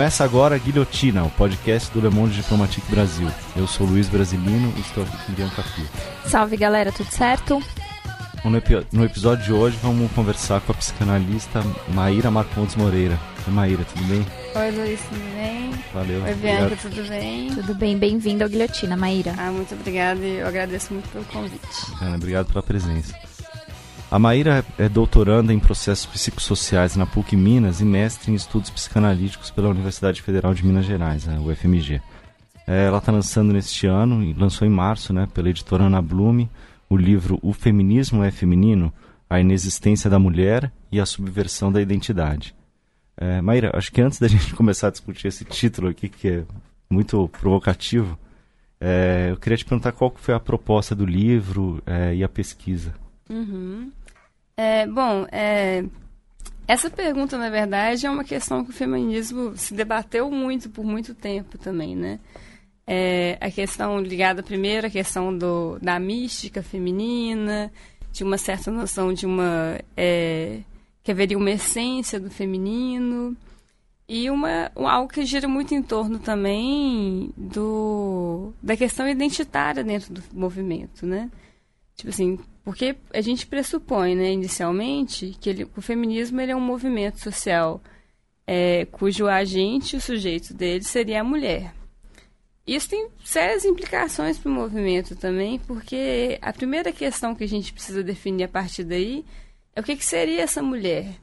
Começa agora a Guilhotina, o podcast do Le Monde Diplomatique Brasil. Eu sou Luiz Brasilino e estou aqui com Bianca Fio. Salve galera, tudo certo? No, epi no episódio de hoje vamos conversar com a psicanalista Maíra Marcondes Moreira. Oi Maíra, tudo bem? Oi Luiz, tudo bem? Valeu. Oi Bianca, obrigado. tudo bem? Tudo bem, bem-vindo ao Guilhotina, Maíra. Ah, muito obrigada e eu agradeço muito pelo convite. Ana, obrigado pela presença. A Maíra é doutoranda em processos psicossociais na PUC Minas e mestre em estudos psicanalíticos pela Universidade Federal de Minas Gerais, a UFMG. É, ela está lançando neste ano, e lançou em março, né, pela editora Ana Blume, o livro O Feminismo é Feminino, a inexistência da mulher e a subversão da identidade. É, Maíra, acho que antes da gente começar a discutir esse título aqui, que é muito provocativo, é, eu queria te perguntar qual foi a proposta do livro é, e a pesquisa. Uhum. É, bom, é, essa pergunta, na verdade, é uma questão que o feminismo se debateu muito por muito tempo também, né? É, a questão ligada primeiro à questão do, da mística feminina, de uma certa noção de uma... É, que haveria uma essência do feminino e uma, algo que gira muito em torno também do, da questão identitária dentro do movimento, né? Tipo assim, porque a gente pressupõe, né, inicialmente, que ele, o feminismo ele é um movimento social é, cujo agente, o sujeito dele, seria a mulher. Isso tem sérias implicações para o movimento também, porque a primeira questão que a gente precisa definir a partir daí é o que, que seria essa mulher.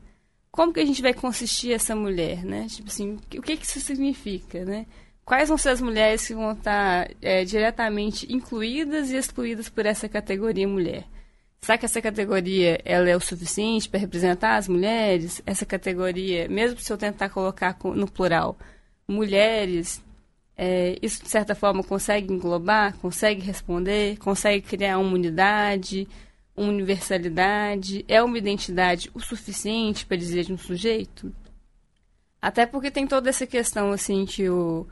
Como que a gente vai consistir essa mulher, né? Tipo assim, o que, que isso significa, né? quais vão ser as mulheres que vão estar é, diretamente incluídas e excluídas por essa categoria mulher? Será que essa categoria ela é o suficiente para representar as mulheres? Essa categoria, mesmo se eu tentar colocar no plural, mulheres, é, isso de certa forma consegue englobar, consegue responder, consegue criar uma unidade, uma universalidade? É uma identidade o suficiente para dizer de um sujeito? Até porque tem toda essa questão assim que o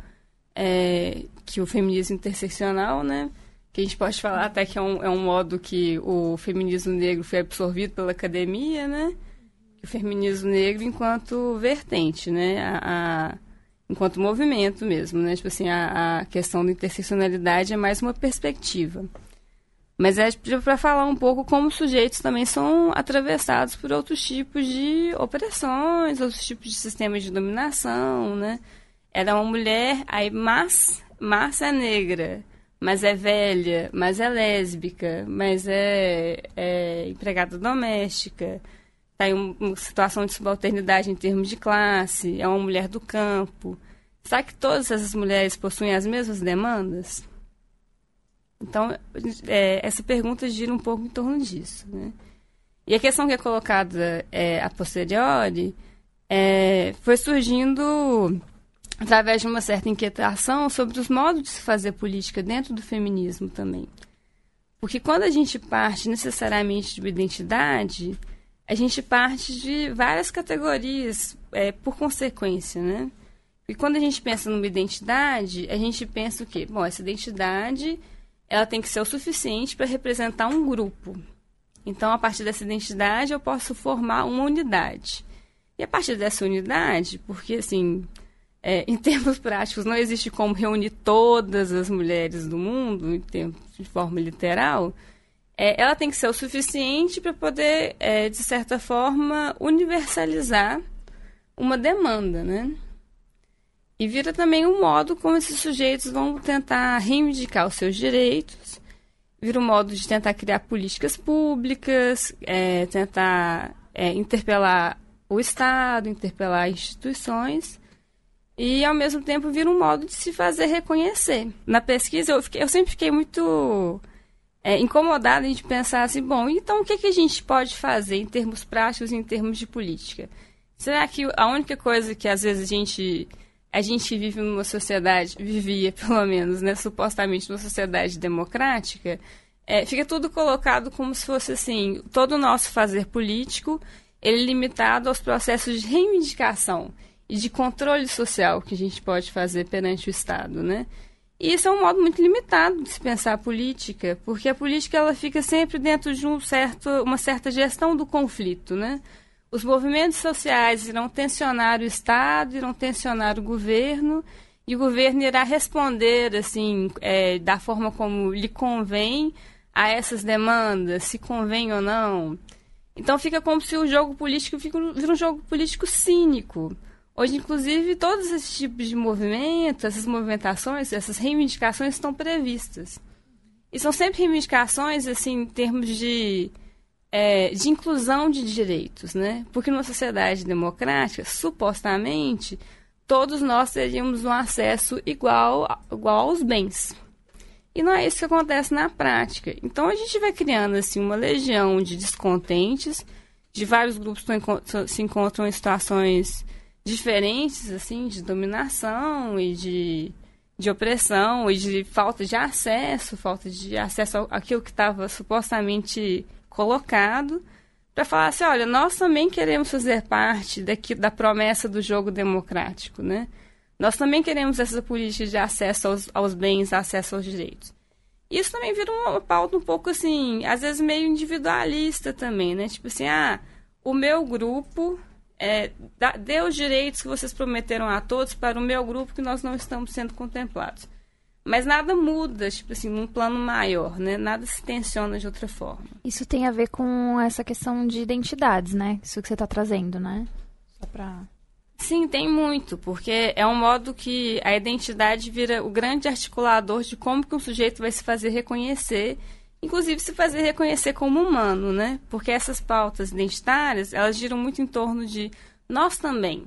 é, que o feminismo interseccional, né? Que a gente pode falar até que é um, é um modo que o feminismo negro foi absorvido pela academia, né? O feminismo negro enquanto vertente, né? A, a, enquanto movimento mesmo, né? Tipo assim, a, a questão da interseccionalidade é mais uma perspectiva. Mas é para falar um pouco como os sujeitos também são atravessados por outros tipos de opressões, outros tipos de sistemas de dominação, né? Era uma mulher, aí mas, mas é negra, mas é velha, mas é lésbica, mas é, é empregada doméstica, está em uma situação de subalternidade em termos de classe, é uma mulher do campo. Será que todas essas mulheres possuem as mesmas demandas? Então, é, essa pergunta gira um pouco em torno disso. Né? E a questão que é colocada é, a posteriori é, foi surgindo através de uma certa inquietação sobre os modos de se fazer política dentro do feminismo também. Porque quando a gente parte necessariamente de uma identidade, a gente parte de várias categorias é, por consequência, né? E quando a gente pensa numa identidade, a gente pensa o quê? Bom, essa identidade ela tem que ser o suficiente para representar um grupo. Então, a partir dessa identidade, eu posso formar uma unidade. E a partir dessa unidade, porque assim, é, em termos práticos, não existe como reunir todas as mulheres do mundo, em termos, de forma literal, é, ela tem que ser o suficiente para poder, é, de certa forma, universalizar uma demanda, né? E vira também um modo como esses sujeitos vão tentar reivindicar os seus direitos, vira um modo de tentar criar políticas públicas, é, tentar é, interpelar o Estado, interpelar instituições e ao mesmo tempo vira um modo de se fazer reconhecer. Na pesquisa eu, fiquei, eu sempre fiquei muito é, incomodada de pensar assim, bom, então o que, que a gente pode fazer em termos práticos em termos de política? Será que a única coisa que às vezes a gente a gente vive numa sociedade, vivia pelo menos, né, supostamente numa sociedade democrática, é, fica tudo colocado como se fosse assim, todo o nosso fazer político, ele é limitado aos processos de reivindicação e de controle social que a gente pode fazer perante o Estado, né? E isso é um modo muito limitado de se pensar a política, porque a política ela fica sempre dentro de um certo, uma certa gestão do conflito, né? os movimentos sociais irão tensionar o Estado, irão tensionar o governo, e o governo irá responder assim é, da forma como lhe convém a essas demandas, se convém ou não. Então fica como se o jogo político vira um jogo político cínico. Hoje, inclusive, todos esses tipos de movimentos, essas movimentações, essas reivindicações estão previstas. E são sempre reivindicações, assim, em termos de, é, de inclusão de direitos, né? Porque numa sociedade democrática, supostamente, todos nós teríamos um acesso igual, igual aos bens. E não é isso que acontece na prática. Então a gente vai criando assim uma legião de descontentes, de vários grupos que se encontram em situações diferentes, assim, de dominação e de, de opressão e de falta de acesso, falta de acesso àquilo que estava supostamente colocado, para falar assim, olha, nós também queremos fazer parte daqui, da promessa do jogo democrático, né? Nós também queremos essa política de acesso aos, aos bens, acesso aos direitos. Isso também vira uma pauta um pouco assim, às vezes meio individualista também, né? Tipo assim, ah, o meu grupo é, dê os direitos que vocês prometeram a todos para o meu grupo que nós não estamos sendo contemplados. Mas nada muda, tipo assim, num plano maior, né? Nada se tensiona de outra forma. Isso tem a ver com essa questão de identidades, né? Isso que você está trazendo, né? Só para Sim, tem muito, porque é um modo que a identidade vira o grande articulador de como que um sujeito vai se fazer reconhecer, inclusive se fazer reconhecer como humano, né? Porque essas pautas identitárias, elas giram muito em torno de nós também,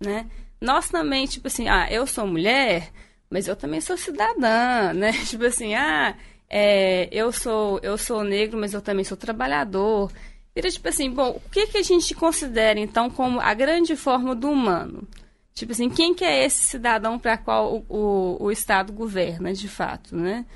né? Nós também, tipo assim, ah, eu sou mulher, mas eu também sou cidadã, né? Tipo assim, ah, é, eu sou eu sou negro, mas eu também sou trabalhador. Vira tipo assim, bom, o que, que a gente considera então como a grande forma do humano? Tipo assim, quem que é esse cidadão para qual o, o, o, Estado governa, de fato, né?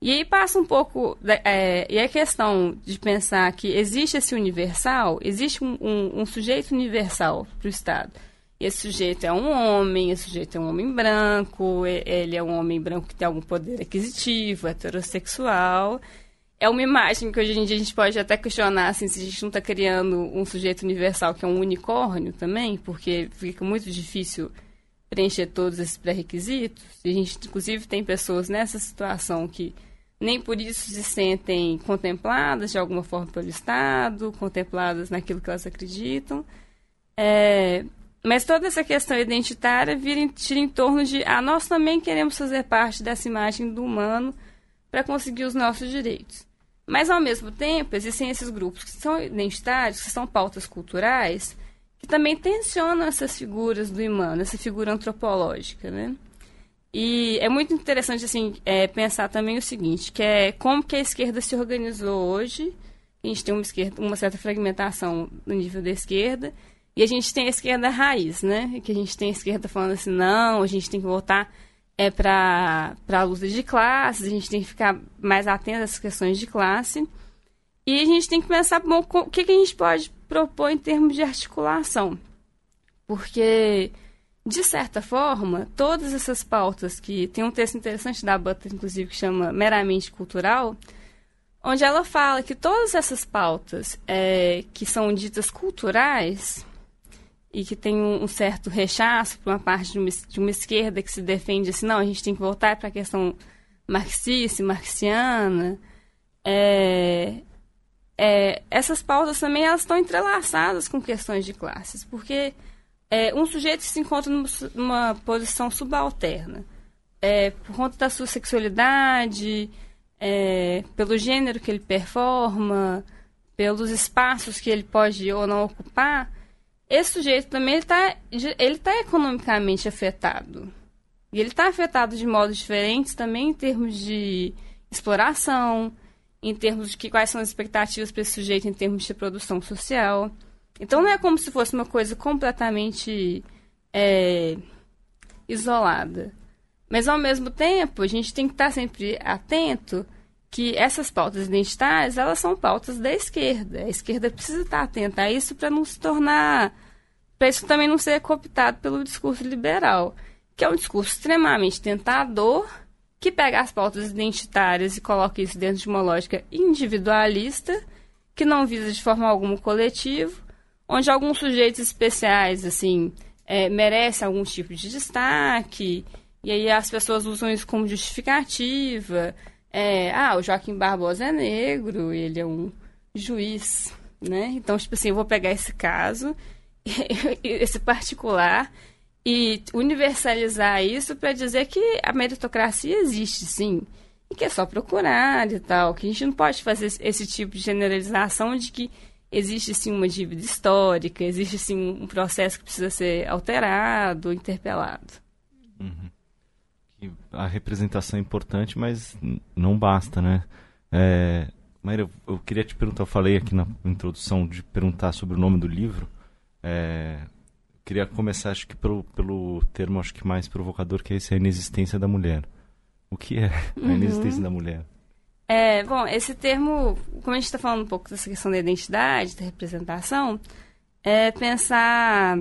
E aí passa um pouco... É, e a questão de pensar que existe esse universal, existe um, um, um sujeito universal para o Estado. Esse sujeito é um homem, esse sujeito é um homem branco, ele é um homem branco que tem algum poder aquisitivo, heterossexual é uma imagem que hoje em dia a gente pode até questionar assim, se a gente não está criando um sujeito universal que é um unicórnio também, porque fica muito difícil preencher todos esses pré-requisitos. A gente, inclusive, tem pessoas nessa situação que nem por isso se sentem contempladas de alguma forma pelo Estado, contempladas naquilo que elas acreditam. É, mas toda essa questão identitária vira, tira em torno de ah, nós também queremos fazer parte dessa imagem do humano para conseguir os nossos direitos. Mas, ao mesmo tempo, existem esses grupos que são identitários, que são pautas culturais, que também tensionam essas figuras do imã, essa figura antropológica, né? E é muito interessante, assim, é, pensar também o seguinte, que é como que a esquerda se organizou hoje. A gente tem uma, esquerda, uma certa fragmentação no nível da esquerda, e a gente tem a esquerda raiz, né? Que a gente tem a esquerda falando assim, não, a gente tem que voltar é para a luta de classes, a gente tem que ficar mais atento essas questões de classe. E a gente tem que pensar bom, o que, que a gente pode propor em termos de articulação. Porque, de certa forma, todas essas pautas que tem um texto interessante da Butler, inclusive, que chama Meramente Cultural, onde ela fala que todas essas pautas é, que são ditas culturais, e que tem um, certo rechaço por uma parte de uma, de uma, esquerda que se defende assim, não, a gente tem que voltar para a questão marxista, marxiana. É, é, essas pautas também elas estão entrelaçadas com questões de classes, porque é, um sujeito se encontra numa, posição subalterna é, por conta da sua sexualidade, é, pelo gênero que ele performa, pelos espaços que ele pode ou não ocupar, esse sujeito também está ele tá economicamente afetado. E ele está afetado de modos diferentes também em termos de exploração, em termos de que, quais são as expectativas para esse sujeito em termos de produção social. Então não é como se fosse uma coisa completamente é, isolada. Mas ao mesmo tempo, a gente tem que estar sempre atento que essas pautas identitárias, elas são pautas da esquerda. A esquerda precisa estar atenta a isso para não se tornar... para isso também não ser cooptado pelo discurso liberal, que é um discurso extremamente tentador, que pega as pautas identitárias e coloca isso dentro de uma lógica individualista, que não visa de forma alguma o coletivo, onde alguns sujeitos especiais, assim, é, merecem algum tipo de destaque, e aí as pessoas usam isso como justificativa. É, ah, o Joaquim Barbosa é negro, ele é um juiz, né? Então, tipo assim, eu vou pegar esse caso, esse particular, e universalizar isso para dizer que a meritocracia existe, sim, e que é só procurar e tal, que a gente não pode fazer esse tipo de generalização de que existe sim uma dívida histórica, existe sim um processo que precisa ser alterado, interpelado. Uhum. A representação é importante, mas não basta, né? É, Maíra, eu queria te perguntar, eu falei aqui na introdução de perguntar sobre o nome do livro. É, queria começar, acho que pelo, pelo termo acho que mais provocador, que é esse, a inexistência da mulher. O que é a uhum. inexistência da mulher? É, bom, esse termo, como a gente está falando um pouco dessa questão da identidade, da representação, é pensar,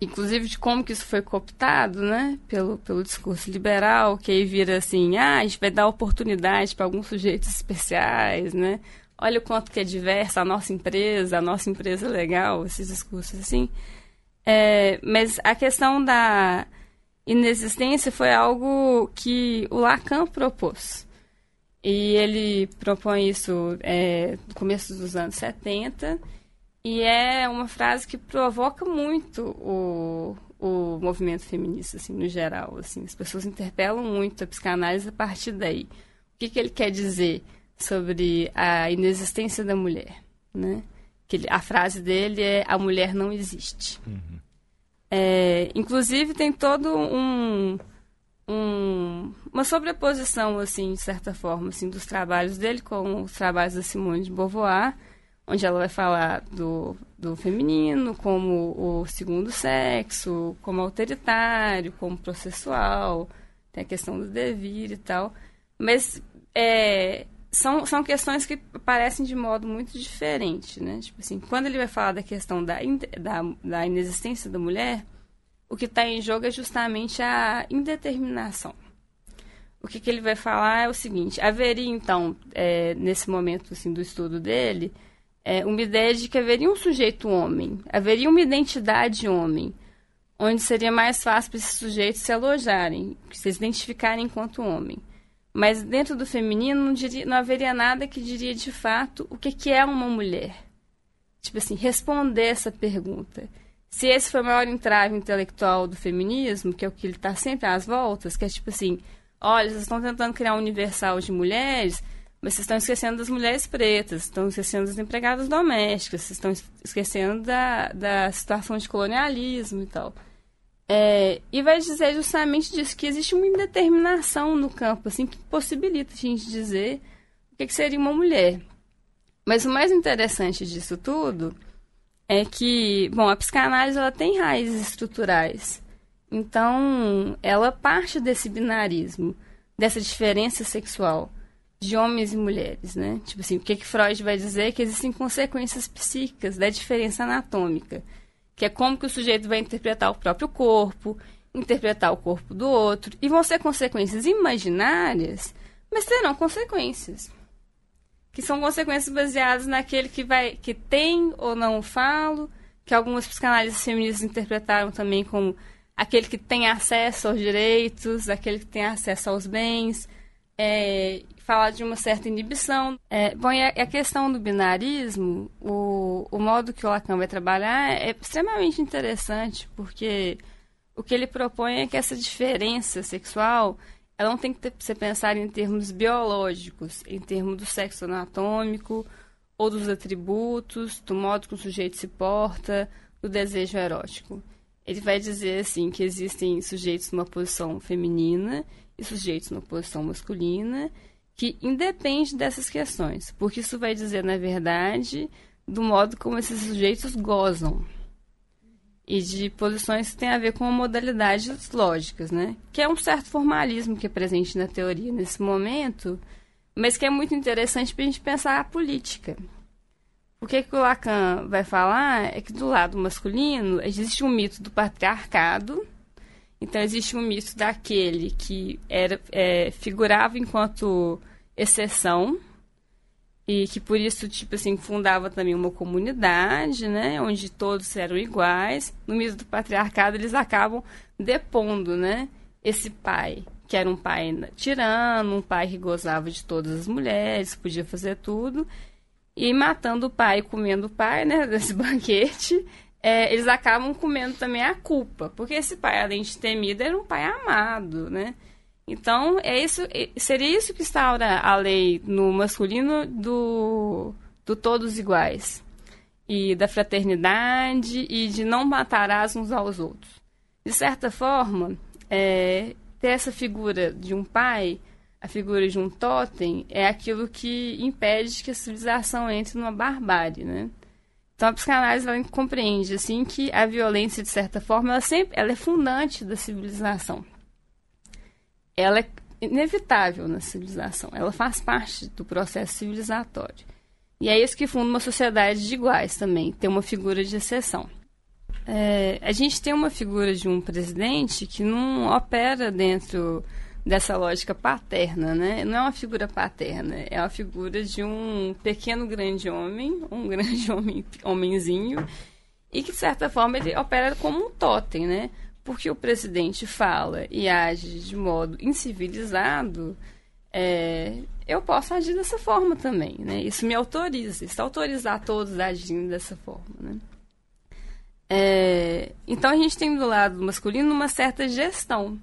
inclusive, de como que isso foi cooptado, né, pelo, pelo discurso liberal, que aí vira assim, ah, a gente vai dar oportunidade para alguns sujeitos especiais, né, olha o quanto que é diversa a nossa empresa, a nossa empresa é legal, esses discursos assim. É, mas a questão da inexistência foi algo que o Lacan propôs. E ele propõe isso é, no começo dos anos 70. E é uma frase que provoca muito o, o movimento feminista, assim, no geral. Assim. As pessoas interpelam muito a psicanálise a partir daí. O que, que ele quer dizer sobre a inexistência da mulher, né? Que ele, a frase dele é a mulher não existe. Uhum. É, inclusive tem todo um um, uma sobreposição, assim, de certa forma, assim, dos trabalhos dele com os trabalhos da Simone de Beauvoir, onde ela vai falar do, do feminino como o segundo sexo, como autoritário, como processual, tem a questão do devir e tal. Mas é, são, são questões que aparecem de modo muito diferente, né? Tipo assim, quando ele vai falar da questão da, da, da inexistência da mulher, o que está em jogo é justamente a indeterminação. O que, que, ele vai falar é o seguinte: haveria, então, é, nesse momento assim, do estudo dele, é, uma ideia de que haveria um sujeito homem, haveria uma identidade homem, onde seria mais fácil para esses sujeitos se alojarem, se identificarem enquanto homem. Mas dentro do feminino não, diria, não haveria nada que diria de fato o que, que é uma mulher. Tipo assim, responder essa pergunta se esse foi o maior entrave intelectual do feminismo, que é o que ele está sempre às voltas, que é tipo assim, olha, vocês estão tentando criar um universal de mulheres, mas vocês estão esquecendo das mulheres pretas, estão esquecendo das empregadas domésticas, vocês estão esquecendo da, da situação de colonialismo e tal. É, e vai dizer justamente disso, que existe uma indeterminação no campo, assim, que possibilita a gente dizer o que, que seria uma mulher. Mas o mais interessante disso tudo é que, bom, a psicanálise ela tem raízes estruturais. Então, ela parte desse binarismo, dessa diferença sexual de homens e mulheres, né? Tipo assim, o que, que Freud vai dizer? Que existem consequências psíquicas da diferença anatômica, que é como que o sujeito vai interpretar o próprio corpo, interpretar o corpo do outro, e vão ser consequências imaginárias, mas terão consequências que são consequências baseadas naquele que vai que tem ou não falo, que algumas psicanálises feministas interpretaram também como aquele que tem acesso aos direitos, aquele que tem acesso aos bens, é, falar de uma certa inibição. É, bom, e a, a, questão do binarismo, o, o modo que o Lacan vai trabalhar é extremamente interessante, porque o que ele propõe é que essa diferença sexual ela não tem que ter, ser pensada em termos biológicos, em termos do sexo anatômico, ou dos atributos, do modo que o sujeito se porta, do desejo erótico. Ele vai dizer assim que existem sujeitos numa posição feminina e sujeitos numa posição masculina, que independe dessas questões, porque isso vai dizer, na verdade, do modo como esses sujeitos gozam e de posições que têm a ver com modalidades lógicas, né? Que é um certo formalismo que é presente na teoria nesse momento, mas que é muito interessante para a gente pensar a política. O que, que o Lacan vai falar é que do lado masculino existe um mito do patriarcado, então existe um mito daquele que era é, figurava enquanto exceção, e que por isso, tipo assim, fundava também uma comunidade, né, onde todos eram iguais. No mito do patriarcado, eles acabam depondo, né, esse pai, que era um pai tirano, um pai que gozava de todas as mulheres, podia fazer tudo, e matando o pai, comendo o pai, né, desse banquete, é, eles acabam comendo também a culpa, porque esse pai, além de temido, era um pai amado, né, então, é isso, seria isso que instaura a lei no masculino do, do todos iguais. E da fraternidade e de não matarás uns aos outros. De certa forma, é, ter essa figura de um pai, a figura de um totem, é aquilo que impede que a civilização entre numa barbárie, né? Então a psicanálise ela compreende assim que a violência de certa forma ela sempre ela é fundante da civilização ela é inevitável na civilização. Ela faz parte do processo civilizatório. E é isso que funda uma sociedade de iguais também, ter uma figura de exceção. É, a gente tem uma figura de um presidente que não opera dentro dessa lógica paterna, né? Não é uma figura paterna, é uma figura de um pequeno grande homem, um grande homem, homenzinho, e que de certa forma ele opera como um totem, né? Porque o presidente fala e age de modo incivilizado, é, eu posso agir dessa forma também, né? Isso me autoriza, isso autoriza a todos a dessa forma, né? É, então a gente tem do lado masculino uma certa gestão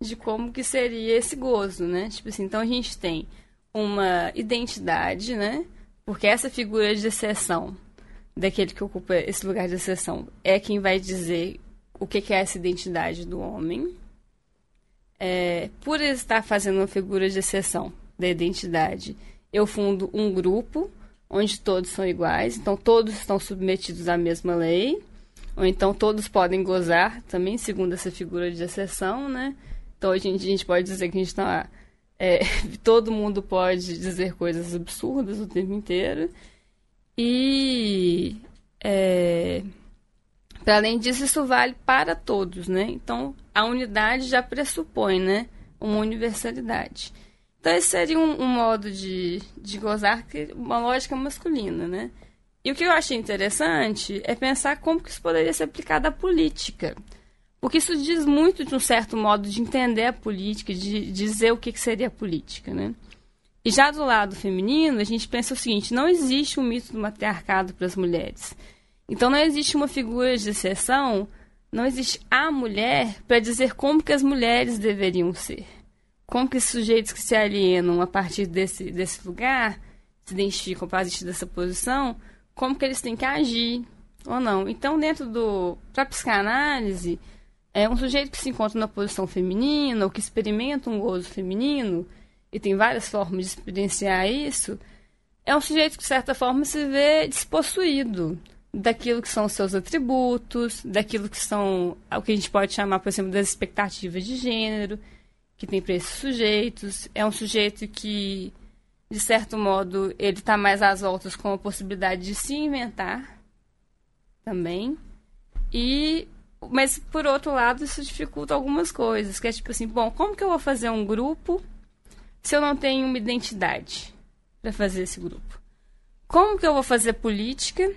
de como que seria esse gozo, né? Tipo assim, então a gente tem uma identidade, né? Porque essa figura de exceção daquele que ocupa esse lugar de exceção é quem vai dizer o que, é essa identidade do homem. É, por estar fazendo uma figura de exceção da identidade, eu fundo um grupo onde todos são iguais, então todos estão submetidos à mesma lei, ou então todos podem gozar também, segundo essa figura de exceção, né? Então a gente, a gente pode dizer que a gente está. É, todo mundo pode dizer coisas absurdas o tempo inteiro. E. É, para além disso, isso vale para todos, né? Então, a unidade já pressupõe, né? Uma universalidade. Então, esse seria um, um modo de, de gozar, que, uma lógica masculina, né? E o que eu achei interessante é pensar como que isso poderia ser aplicado à política. Porque isso diz muito de um certo modo de entender a política, de dizer o que, que seria a política, né? E já do lado feminino, a gente pensa o seguinte: não existe um mito do matriarcado para as mulheres. Então não existe uma figura de exceção, não existe a mulher para dizer como que as mulheres deveriam ser. Como que os sujeitos que se alienam a partir desse, desse lugar, se identificam a partir dessa posição, como que eles têm que agir ou não. Então, dentro do... Para psicanálise, é um sujeito que se encontra na posição feminina ou que experimenta um gozo feminino, e tem várias formas de experienciar isso, é um sujeito que, de certa forma, se vê despossuído daquilo que são os seus atributos, daquilo que são o que a gente pode chamar, por exemplo, das expectativas de gênero que tem para esses sujeitos. É um sujeito que, de certo modo, ele está mais às voltas com a possibilidade de se inventar também. E mas por outro lado, isso dificulta algumas coisas, que é tipo assim, bom, como que eu vou fazer um grupo se eu não tenho uma identidade para fazer esse grupo? Como que eu vou fazer política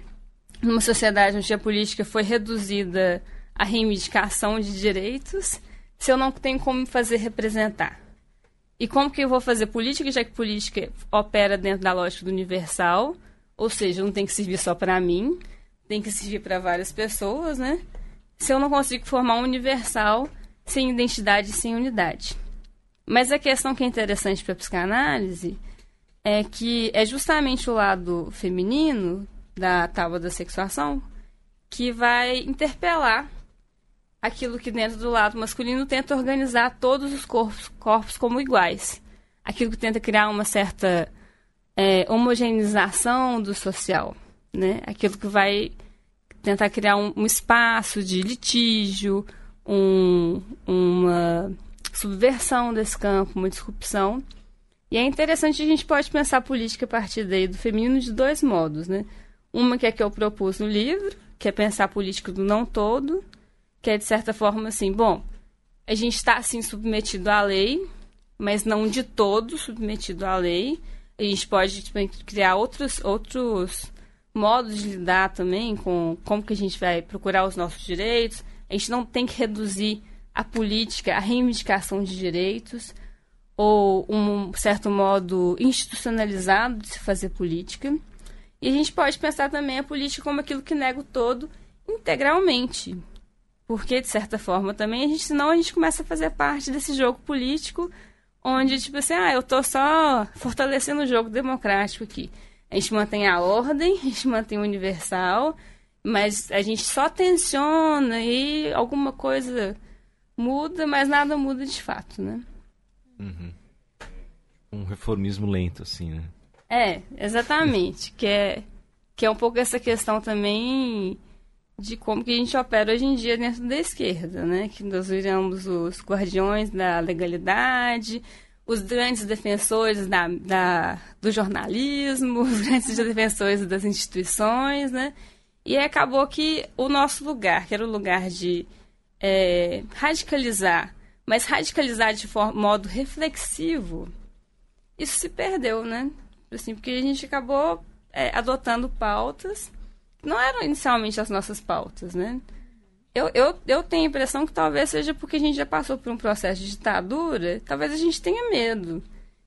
numa sociedade onde a política foi reduzida à reivindicação de direitos, se eu não tenho como me fazer representar? E como que eu vou fazer política, já que política opera dentro da lógica do universal, ou seja, não tem que servir só para mim, tem que servir para várias pessoas, né? Se eu não consigo formar um universal sem identidade e sem unidade. Mas a questão que é interessante para a psicanálise é que é justamente o lado feminino da tábua da sexuação, que vai interpelar aquilo que dentro do lado masculino tenta organizar todos os corpos, corpos como iguais. Aquilo que tenta criar uma certa é, homogeneização do social. Né? Aquilo que vai tentar criar um, um espaço de litígio, um, uma subversão desse campo, uma disrupção. E é interessante a gente pode pensar a política a partir daí do feminino de dois modos, né? Uma que é que eu propus no livro, que é pensar a política do não todo, que é de certa forma assim, bom, a gente está assim submetido à lei, mas não de todo submetido à lei. A gente pode tipo, criar outros, outros modos de lidar também com como que a gente vai procurar os nossos direitos. A gente não tem que reduzir a política, a reivindicação de direitos ou um certo modo institucionalizado de se fazer política. E a gente pode pensar também a política como aquilo que nega o todo integralmente. Porque, de certa forma, também, a gente, senão a gente começa a fazer parte desse jogo político onde, tipo assim, ah, eu tô só fortalecendo o jogo democrático aqui. A gente mantém a ordem, a gente mantém o universal, mas a gente só tensiona e alguma coisa muda, mas nada muda de fato, né? Uhum. Um reformismo lento, assim, né? É, exatamente. que, é, que é um pouco essa questão também de como que a gente opera hoje em dia dentro da esquerda, né? Que nós viramos os guardiões da legalidade, os grandes defensores da, da, do jornalismo, os grandes defensores das instituições, né? E acabou que o nosso lugar, que era o lugar de é, radicalizar, mas radicalizar de modo reflexivo, isso se perdeu, né? Assim, porque a gente acabou é, adotando pautas que não eram inicialmente as nossas pautas, né? Eu, eu, eu tenho a impressão que talvez seja porque a gente já passou por um processo de ditadura, talvez a gente tenha medo,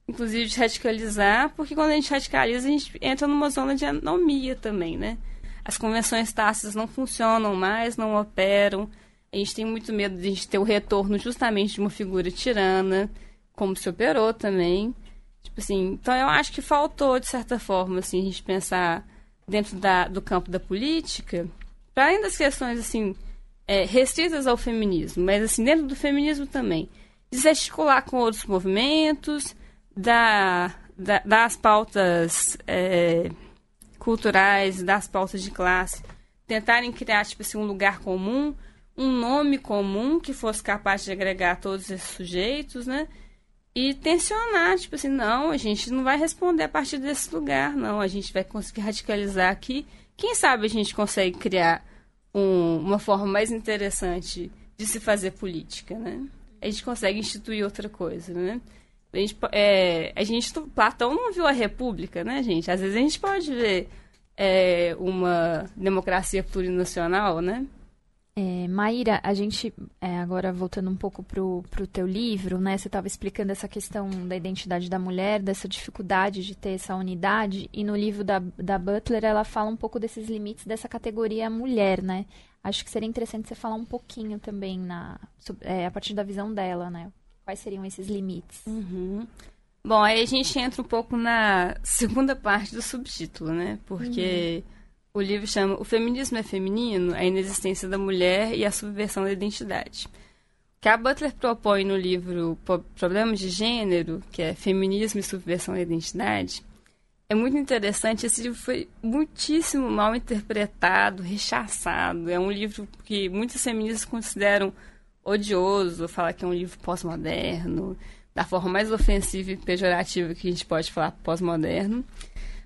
inclusive, de radicalizar, porque quando a gente radicaliza, a gente entra numa zona de anomia também, né? As convenções tácitas não funcionam mais, não operam, a gente tem muito medo de a gente ter o retorno justamente de uma figura tirana, como se operou também. Tipo assim, então eu acho que faltou, de certa forma, assim, a gente pensar dentro da, do campo da política, para além das questões, assim, é, restritas ao feminismo, mas, assim, dentro do feminismo também, desarticular com outros movimentos, da, da das pautas é, culturais, das pautas de classe, tentarem criar, tipo assim, um lugar comum, um nome comum que fosse capaz de agregar todos esses sujeitos, né? E tensionar, tipo assim, não, a gente não vai responder a partir desse lugar, não. A gente vai conseguir radicalizar aqui. Quem sabe a gente consegue criar um, uma forma mais interessante de se fazer política, né? A gente consegue instituir outra coisa, né? A gente, é, a gente, Platão não viu a república, né, gente? Às vezes a gente pode ver é, uma democracia plurinacional, né? É, Maíra, a gente, é, agora voltando um pouco pro, pro teu livro, né? Você estava explicando essa questão da identidade da mulher, dessa dificuldade de ter essa unidade, e no livro da, da Butler ela fala um pouco desses limites dessa categoria mulher, né? Acho que seria interessante você falar um pouquinho também na, é, a partir da visão dela, né? Quais seriam esses limites? Uhum. Bom, aí a gente entra um pouco na segunda parte do subtítulo, né? Porque... Uhum o livro chama O Feminismo é Feminino? A Inexistência da Mulher e a Subversão da Identidade. O que a Butler propõe no livro Problemas de Gênero, que é Feminismo e Subversão da Identidade, é muito interessante. Esse livro foi muitíssimo mal interpretado, rechaçado. É um livro que muitas feministas consideram odioso, falar que é um livro pós-moderno, da forma mais ofensiva e pejorativa que a gente pode falar pós-moderno.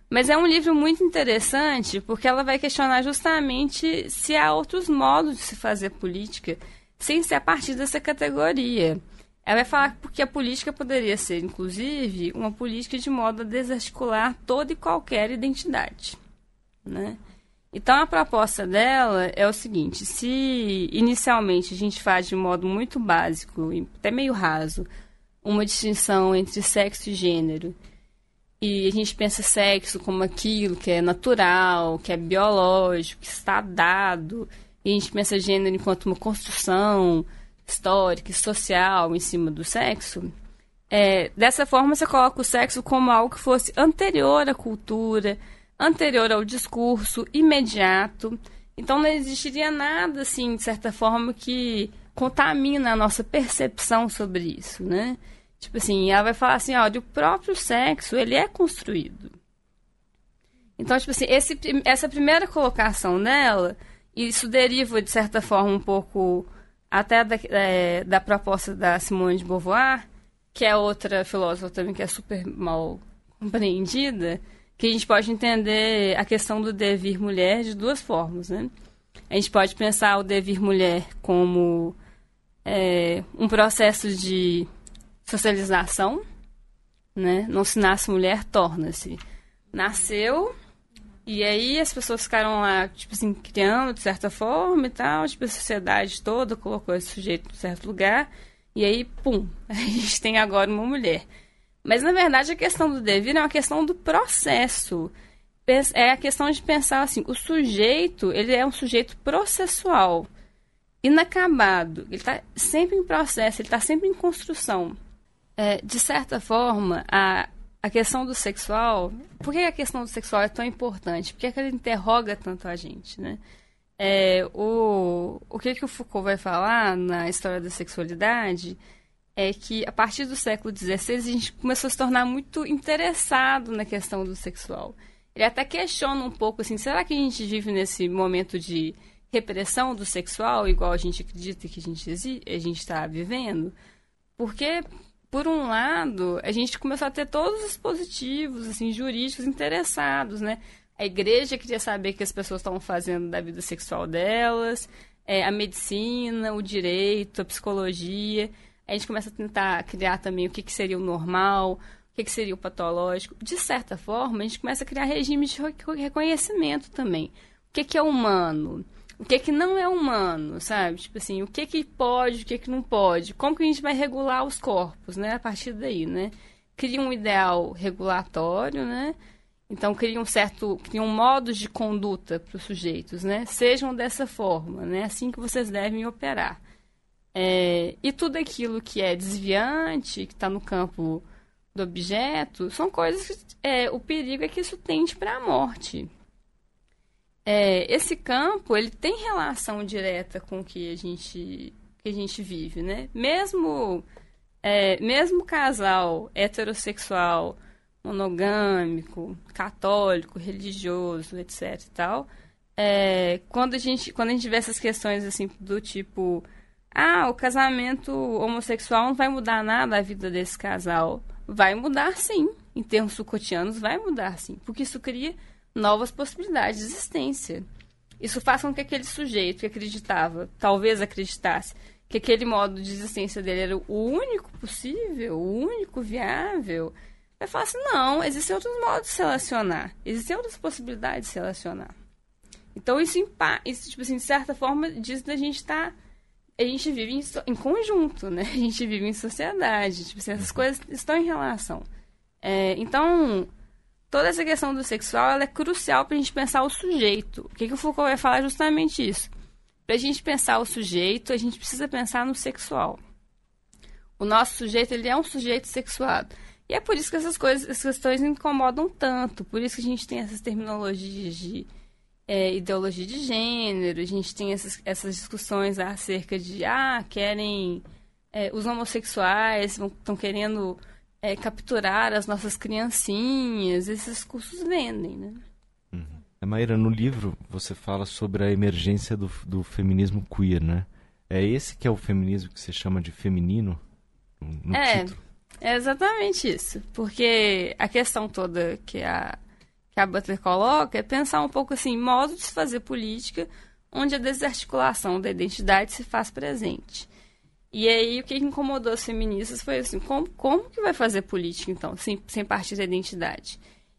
Mas é um livro muito interessante porque ela vai questionar justamente se há outros modos de se fazer política sem ser a partir dessa categoria. Ela vai falar porque a política poderia ser, inclusive, uma política de modo a desarticular toda e qualquer identidade. Né? Então, a proposta dela é o seguinte: se inicialmente a gente faz de modo muito básico, até meio raso, uma distinção entre sexo e gênero, e a gente pensa sexo como aquilo que é natural, que é biológico, que está dado. E a gente pensa gênero enquanto uma construção histórica e social em cima do sexo. É, dessa forma, você coloca o sexo como algo que fosse anterior à cultura, anterior ao discurso, imediato. Então, não existiria nada, assim, de certa forma, que contamina a nossa percepção sobre isso, né? Tipo assim, ela vai falar assim, ó, o próprio sexo, ele é construído. Então, tipo assim, esse, essa primeira colocação nela, isso deriva, de certa forma, um pouco até da, é, da proposta da Simone de Beauvoir, que é outra filósofa também que é super mal compreendida, que a gente pode entender a questão do devir mulher de duas formas, né? A gente pode pensar o devir mulher como é, um processo de socialização, né? Não se nasce mulher, torna-se. Nasceu, e aí as pessoas ficaram lá, tipo assim, criando de certa forma e tal, tipo, a sociedade toda colocou esse sujeito em certo lugar, e aí, pum, a gente tem agora uma mulher. Mas, na verdade, a questão do devir é uma questão do processo. É a questão de pensar assim, o sujeito, ele é um sujeito processual, inacabado. Ele está sempre em processo, ele está sempre em construção. É, de certa forma, a, a questão do sexual... Por que a questão do sexual é tão importante? Porque é que ela interroga tanto a gente, né? É, o, o que, que o Foucault vai falar na história da sexualidade é que a partir do século XVI a gente começou a se tornar muito interessado na questão do sexual. Ele até questiona um pouco assim, será que a gente vive nesse momento de repressão do sexual, igual a gente acredita que a gente está vivendo? Porque por um lado, a gente começou a ter todos os positivos assim jurídicos interessados, né? A igreja queria saber o que as pessoas estavam fazendo da vida sexual delas, é, a medicina, o direito, a psicologia a gente começa a tentar criar também o que, que seria o normal, o que, que seria o patológico. De certa forma, a gente começa a criar regimes de reconhecimento também. O que, que é humano? O que, que não é humano, sabe? Tipo assim, o que, que pode, o que, que não pode. Como que a gente vai regular os corpos, né? A partir daí, né? Cria um ideal regulatório, né? Então cria um certo, cria um modos de conduta para os sujeitos, né? Sejam dessa forma, né? Assim que vocês devem operar. É, e tudo aquilo que é desviante, que está no campo do objeto, são coisas que é, o perigo é que isso tende para a morte. É, esse campo ele tem relação direta com o que a gente, que a gente vive, né? Mesmo, é, mesmo casal heterossexual, monogâmico, católico, religioso, etc. E tal, é, quando a gente quando a gente vê essas questões assim do tipo ah, o casamento homossexual não vai mudar nada a vida desse casal. Vai mudar sim. Em termos sucotianos, vai mudar sim. Porque isso cria novas possibilidades de existência. Isso faz com que aquele sujeito que acreditava, talvez acreditasse, que aquele modo de existência dele era o único possível, o único viável, vai falar assim, não, existem outros modos de se relacionar, existem outras possibilidades de se relacionar. Então isso, isso tipo assim, de certa forma, diz da gente estar tá a gente vive em, em, conjunto, né? A gente vive em sociedade. Tipo assim, essas uhum. coisas estão em relação. É, então, toda essa questão do sexual ela é crucial para a gente pensar o sujeito. O que, que o Foucault vai falar é justamente isso. Para a gente pensar o sujeito, a gente precisa pensar no sexual. O nosso sujeito ele é um sujeito sexuado. E é por isso que essas coisas, essas questões incomodam tanto. Por isso que a gente tem essas terminologias de é, ideologia de gênero, a gente tem essas, essas discussões acerca de, ah, querem. É, os homossexuais estão querendo é, capturar as nossas criancinhas, esses cursos vendem, né? Uhum. É, Maíra, no livro você fala sobre a emergência do, do feminismo queer, né? É esse que é o feminismo que você chama de feminino? No é, título? é exatamente isso. Porque a questão toda que a que a Butler coloca é pensar um pouco assim, modo de se fazer política onde a desarticulação da identidade se faz presente. E aí o que incomodou as feministas foi assim, como, como que vai fazer política então, sem, sem partir da identidade?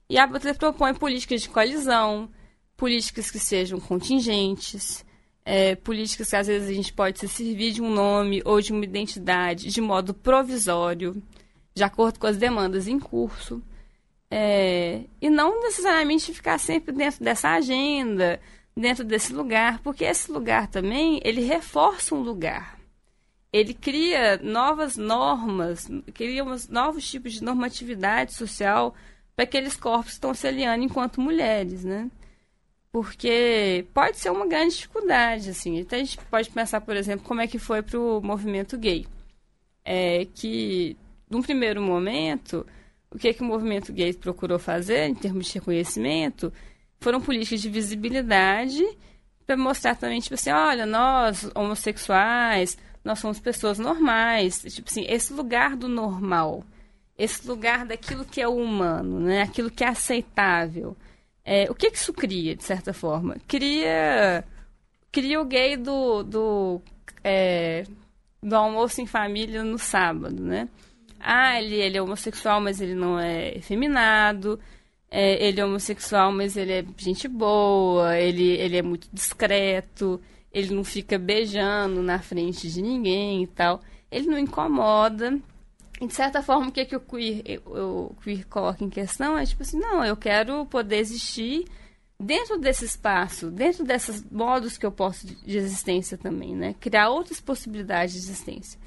E a Butler propõe políticas de coalizão, políticas que sejam contingentes, é, políticas que às vezes a gente pode se servir de um nome ou de uma identidade de modo provisório, de acordo com as demandas em curso. É, e não necessariamente ficar sempre dentro dessa agenda, dentro desse lugar, porque esse lugar também, ele reforça um lugar. Ele cria novas normas, cria novos tipos de normatividade social para aqueles corpos que estão se aliando enquanto mulheres, né? Porque pode ser uma grande dificuldade, assim. Então a gente pode pensar, por exemplo, como é que foi para o movimento gay. É que, num primeiro momento, o que, é que o movimento gay procurou fazer em termos de reconhecimento foram políticas de visibilidade para mostrar também, tipo assim, olha, nós, homossexuais, nós somos pessoas normais. Tipo assim, esse lugar do normal, esse lugar daquilo que é humano, né? aquilo que é aceitável. É, o que, que isso cria, de certa forma? Cria, cria o gay do, do, é, do almoço em família no sábado, né? ah, ele, ele é homossexual, mas ele não é efeminado, é, ele é homossexual, mas ele é gente boa, ele, ele é muito discreto, ele não fica beijando na frente de ninguém e tal. Ele não incomoda. E, de certa forma, o que, é que o queer, o queer coloca em questão é tipo assim, não, eu quero poder existir dentro desse espaço, dentro desses modos que eu posso de existência também, né? Criar outras possibilidades de existência.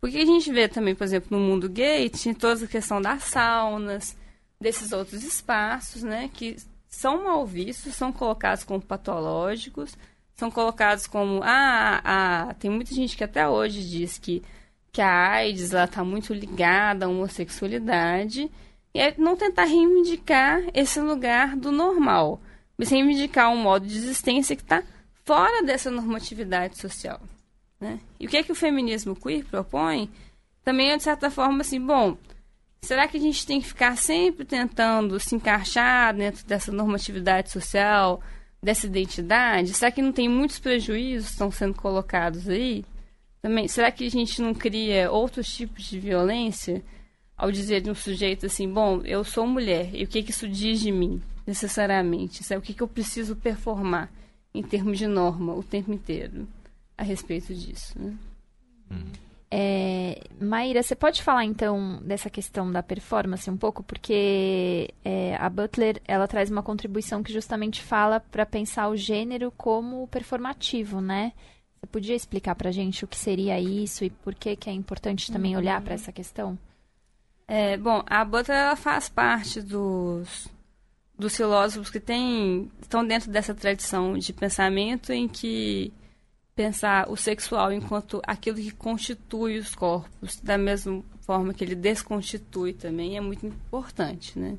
Porque a gente vê também, por exemplo, no mundo gay, tinha toda a questão das saunas, desses outros espaços, né? Que são mal vistos, são colocados como patológicos, são colocados como... Ah, ah, tem muita gente que até hoje diz que, que a AIDS está muito ligada à homossexualidade. E é não tentar reivindicar esse lugar do normal mas reivindicar um modo de existência que está fora dessa normatividade social. Né? E o que é que o feminismo queer propõe? Também é, de certa forma, assim, bom, será que a gente tem que ficar sempre tentando se encaixar dentro dessa normatividade social, dessa identidade? Será que não tem muitos prejuízos que estão sendo colocados aí? Também, será que a gente não cria outros tipos de violência ao dizer de um sujeito assim, bom, eu sou mulher, e o que, que isso diz de mim? necessariamente. Sabe o que, que eu preciso performar em termos de norma o tempo inteiro a respeito disso. Né? Uhum. É, Maíra, você pode falar então dessa questão da performance um pouco, porque é, a Butler ela traz uma contribuição que justamente fala para pensar o gênero como performativo, né? Você podia explicar para gente o que seria isso e por que que é importante também uhum. olhar para essa questão? É, bom, a Butler ela faz parte dos dos filósofos que têm, estão dentro dessa tradição de pensamento em que pensar o sexual enquanto aquilo que constitui os corpos, da mesma forma que ele desconstitui também, é muito importante, né?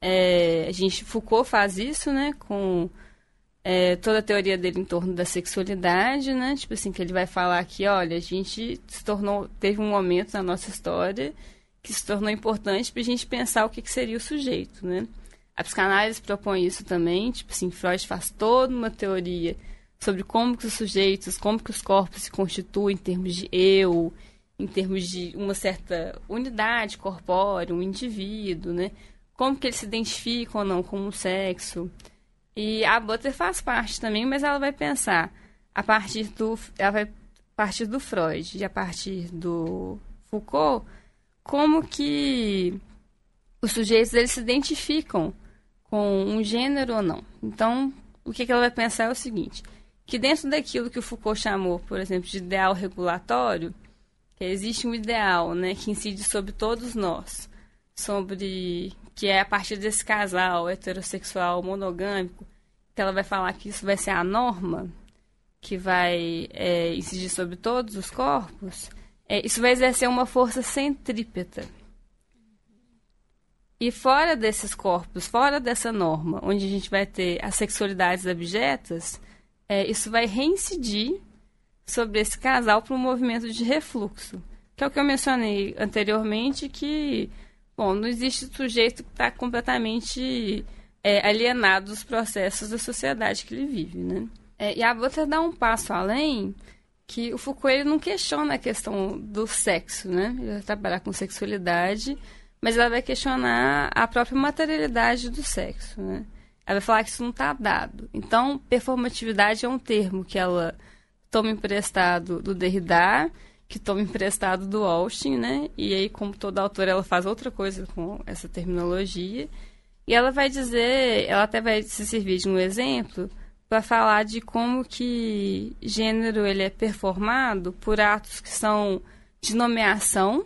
É, a gente, Foucault faz isso, né, com é, toda a teoria dele em torno da sexualidade, né? Tipo assim, que ele vai falar que, olha, a gente se tornou, teve um momento na nossa história que se tornou importante para a gente pensar o que, que seria o sujeito, né? A psicanálise propõe isso também, tipo assim, Freud faz toda uma teoria sobre como que os sujeitos, como que os corpos se constituem em termos de eu, em termos de uma certa unidade corpórea, um indivíduo, né? Como que eles se identificam ou não com o sexo. E a Butler faz parte também, mas ela vai pensar a partir do ela vai partir do Freud e a partir do Foucault como que os sujeitos eles se identificam com um gênero ou não. Então, o que, que ela vai pensar é o seguinte: que dentro daquilo que o Foucault chamou, por exemplo, de ideal regulatório, que existe um ideal, né, que incide sobre todos nós, sobre que é a partir desse casal heterossexual monogâmico, que ela vai falar que isso vai ser a norma, que vai é, incidir sobre todos os corpos, é, isso vai exercer uma força centrípeta. E fora desses corpos, fora dessa norma, onde a gente vai ter as sexualidades abjetas, é, isso vai reincidir sobre esse casal para um movimento de refluxo. Que é o que eu mencionei anteriormente, que bom, não existe sujeito que está completamente é, alienado dos processos da sociedade que ele vive. Né? É, e a Butler dá um passo além que o Foucault ele não questiona a questão do sexo, né? Ele vai trabalhar com sexualidade mas ela vai questionar a própria materialidade do sexo, né? Ela vai falar que isso não está dado. Então, performatividade é um termo que ela toma emprestado do Derrida, que toma emprestado do Austin, né? E aí, como toda autora, ela faz outra coisa com essa terminologia. E ela vai dizer, ela até vai se servir de um exemplo para falar de como que gênero ele é performado por atos que são de nomeação,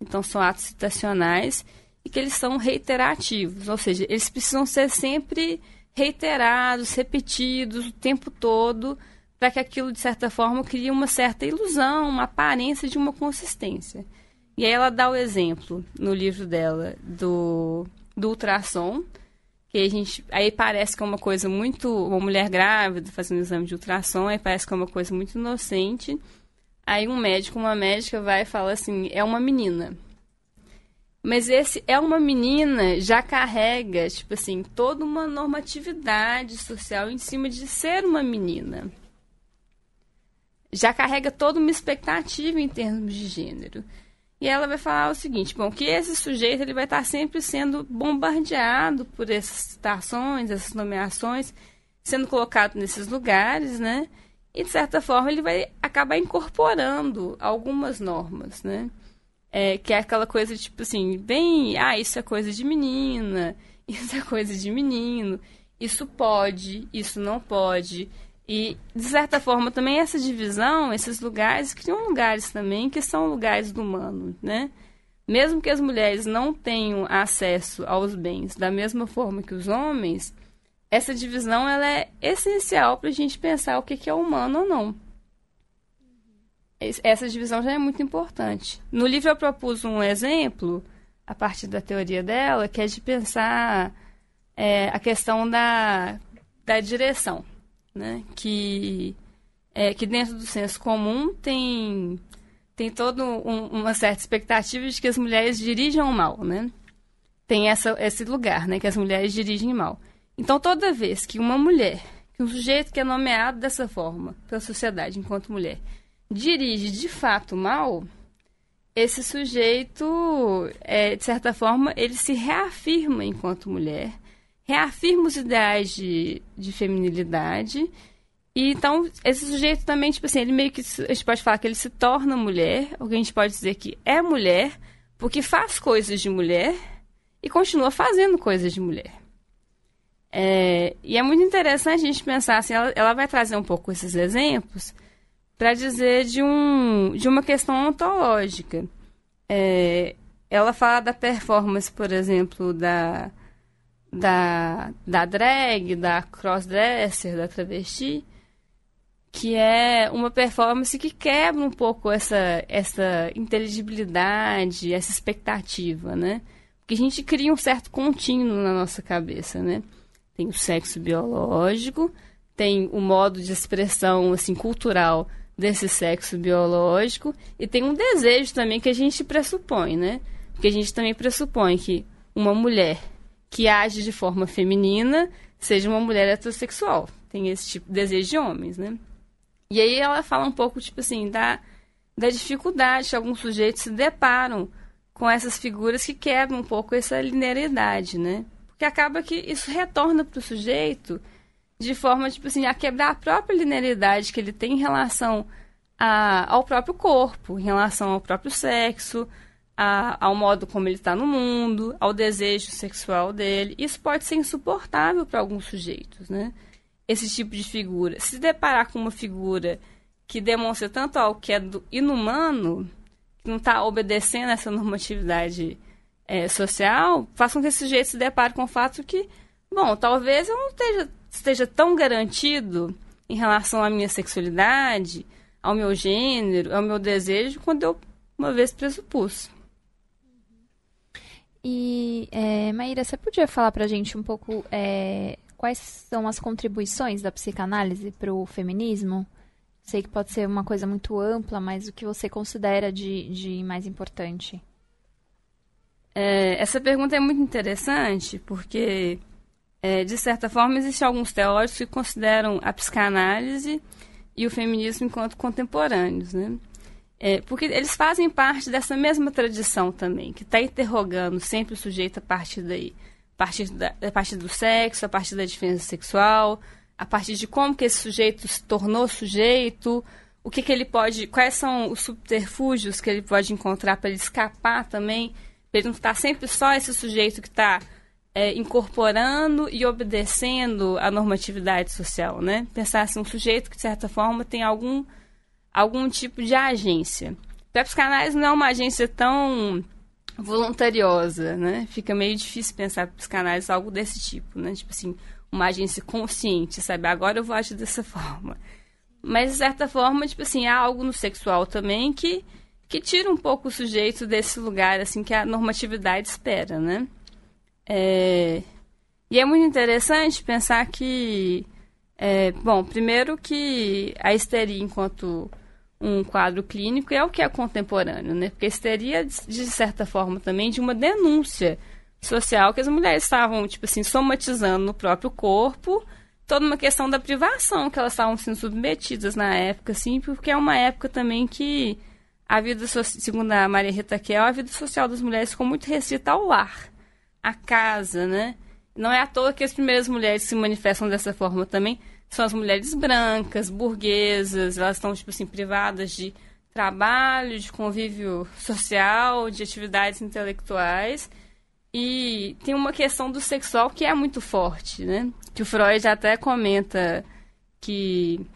então são atos citacionais e que eles são reiterativos, ou seja, eles precisam ser sempre reiterados, repetidos o tempo todo, para que aquilo, de certa forma, crie uma certa ilusão, uma aparência de uma consistência. E aí ela dá o exemplo no livro dela do, do ultrassom, que a gente aí parece que é uma coisa muito uma mulher grávida fazendo um exame de ultrassom, aí parece que é uma coisa muito inocente. Aí um médico, uma médica vai e fala assim: é uma menina. Mas esse é uma menina já carrega, tipo assim, toda uma normatividade social em cima de ser uma menina. Já carrega toda uma expectativa em termos de gênero. E ela vai falar o seguinte, bom, que esse sujeito ele vai estar sempre sendo bombardeado por essas citações, essas nomeações, sendo colocado nesses lugares, né? E, de certa forma, ele vai acabar incorporando algumas normas, né? É, que é aquela coisa, tipo assim, bem... Ah, isso é coisa de menina, isso é coisa de menino, isso pode, isso não pode. E, de certa forma, também essa divisão, esses lugares, criam lugares também que são lugares do humano, né? Mesmo que as mulheres não tenham acesso aos bens da mesma forma que os homens, essa divisão ela é essencial para a gente pensar o que, que é humano ou não. Essa divisão já é muito importante. No livro eu propus um exemplo, a partir da teoria dela, que é de pensar é, a questão da, da direção né? Que, é, que dentro do senso comum tem, tem toda um, uma certa expectativa de que as mulheres dirijam mal, né? Tem essa, esse lugar, né? Que as mulheres dirigem mal. Então, toda vez que uma mulher, que um sujeito que é nomeado dessa forma pela sociedade enquanto mulher, dirige de fato mal, esse sujeito, é, de certa forma, ele se reafirma enquanto mulher reafirma os ideais de, de feminilidade. E então, esse sujeito também, tipo assim, ele meio que. A gente pode falar que ele se torna mulher, ou que a gente pode dizer que é mulher, porque faz coisas de mulher e continua fazendo coisas de mulher. É, e é muito interessante a gente pensar assim, ela, ela vai trazer um pouco esses exemplos para dizer de, um, de uma questão ontológica. É, ela fala da performance, por exemplo, da, da, da drag, da crossdresser, da travesti, que é uma performance que quebra um pouco essa, essa inteligibilidade, essa expectativa, né? Porque a gente cria um certo contínuo na nossa cabeça, né? Tem o sexo biológico, tem o modo de expressão, assim, cultural desse sexo biológico e tem um desejo também que a gente pressupõe, né? Porque a gente também pressupõe que uma mulher que age de forma feminina seja uma mulher heterossexual. Tem esse tipo de desejo de homens, né? E aí ela fala um pouco, tipo assim, da, da dificuldade que alguns sujeitos se deparam com essas figuras que quebram um pouco essa linearidade, né? Porque acaba que isso retorna para o sujeito de forma, tipo assim, a quebrar a própria linearidade que ele tem em relação a, ao próprio corpo, em relação ao próprio sexo, a, ao modo como ele está no mundo, ao desejo sexual dele. Isso pode ser insuportável para alguns sujeitos, né? Esse tipo de figura. Se deparar com uma figura que demonstra tanto algo que é do inumano, que não está obedecendo essa normatividade é, social, com que esse sujeito se depare com o fato que, bom, talvez eu não esteja, esteja tão garantido em relação à minha sexualidade, ao meu gênero, ao meu desejo, quando eu uma vez pressupus. E, é, Maíra, você podia falar para a gente um pouco é, quais são as contribuições da psicanálise para o feminismo? Sei que pode ser uma coisa muito ampla, mas o que você considera de, de mais importante? É, essa pergunta é muito interessante porque, é, de certa forma, existem alguns teóricos que consideram a psicanálise e o feminismo enquanto contemporâneos, né? É, porque eles fazem parte dessa mesma tradição também, que está interrogando sempre o sujeito a partir daí. A partir, da, a partir do sexo, a partir da diferença sexual, a partir de como que esse sujeito se tornou sujeito, o que, que ele pode. quais são os subterfúgios que ele pode encontrar para ele escapar também, para ele não estar sempre só esse sujeito que está é, incorporando e obedecendo a normatividade social, né? Pensar assim, um sujeito que, de certa forma, tem algum algum tipo de agência. A psicanálise não é uma agência tão voluntariosa, né? Fica meio difícil pensar psicanálise algo desse tipo, né? Tipo assim, uma agência consciente, sabe? Agora eu vou agir dessa forma. Mas, de certa forma, tipo assim, há algo no sexual também que, que tira um pouco o sujeito desse lugar, assim, que a normatividade espera, né? É... E é muito interessante pensar que, é, bom, primeiro que a histeria enquanto um quadro clínico é o que é contemporâneo, né? Porque isso teria, de certa forma, também de uma denúncia social que as mulheres estavam, tipo assim, somatizando no próprio corpo, toda uma questão da privação que elas estavam sendo submetidas na época, assim, porque é uma época também que a vida, segundo a Maria Rita Kel, a vida social das mulheres ficou muito restrita ao lar, à casa, né? Não é à toa que as primeiras mulheres se manifestam dessa forma também são as mulheres brancas, burguesas, elas estão, tipo assim, privadas de trabalho, de convívio social, de atividades intelectuais. E tem uma questão do sexual que é muito forte, né? Que o Freud até comenta que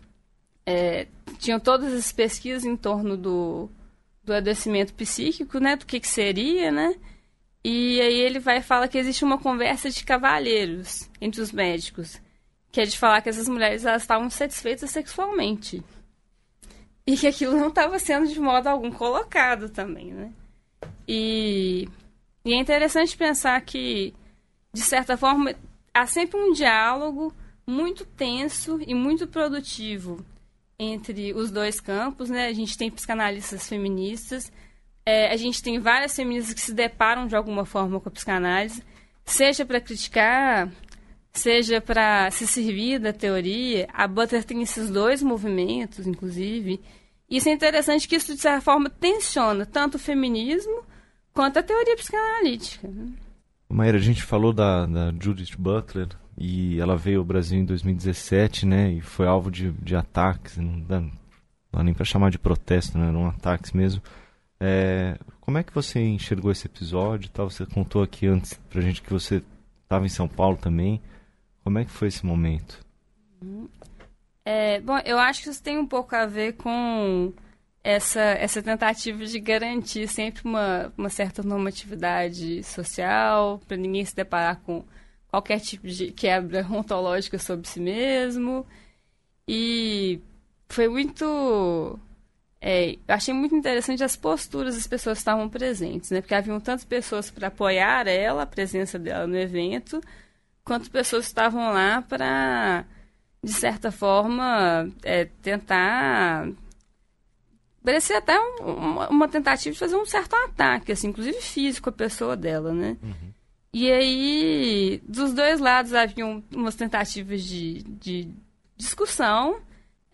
é, tinham todas as pesquisas em torno do, do adoecimento psíquico, né? Do que, que seria, né? E aí ele vai falar que existe uma conversa de cavalheiros entre os médicos, que é de falar que essas mulheres elas estavam satisfeitas sexualmente. E que aquilo não estava sendo de modo algum colocado também, né? E, e é interessante pensar que, de certa forma, há sempre um diálogo muito tenso e muito produtivo entre os dois campos, né? A gente tem psicanalistas feministas, é, a gente tem várias feministas que se deparam de alguma forma com a psicanálise, seja para criticar, seja para se servir da teoria. A Butler tem esses dois movimentos, inclusive. Isso é interessante que isso, de certa forma, tensiona tanto o feminismo quanto a teoria psicanalítica. Né? Maíra, a gente falou da, da Judith Butler, e ela veio ao Brasil em 2017, né? E foi alvo de, de ataques, não dá, não dá nem para chamar de protesto, né? Eram ataques mesmo. É, como é que você enxergou esse episódio? Tal? Você contou aqui antes pra gente que você estava em São Paulo também. Como é que foi esse momento? É, bom, eu acho que isso tem um pouco a ver com essa, essa tentativa de garantir sempre uma, uma certa normatividade social, para ninguém se deparar com qualquer tipo de quebra ontológica sobre si mesmo. E foi muito. É, eu achei muito interessante as posturas das pessoas que estavam presentes, né? Porque haviam tantas pessoas para apoiar ela, a presença dela no evento, quanto pessoas que estavam lá para, de certa forma, é, tentar. Parecia até um, uma tentativa de fazer um certo ataque, assim, inclusive físico, à pessoa dela, né? Uhum. E aí, dos dois lados haviam umas tentativas de, de discussão,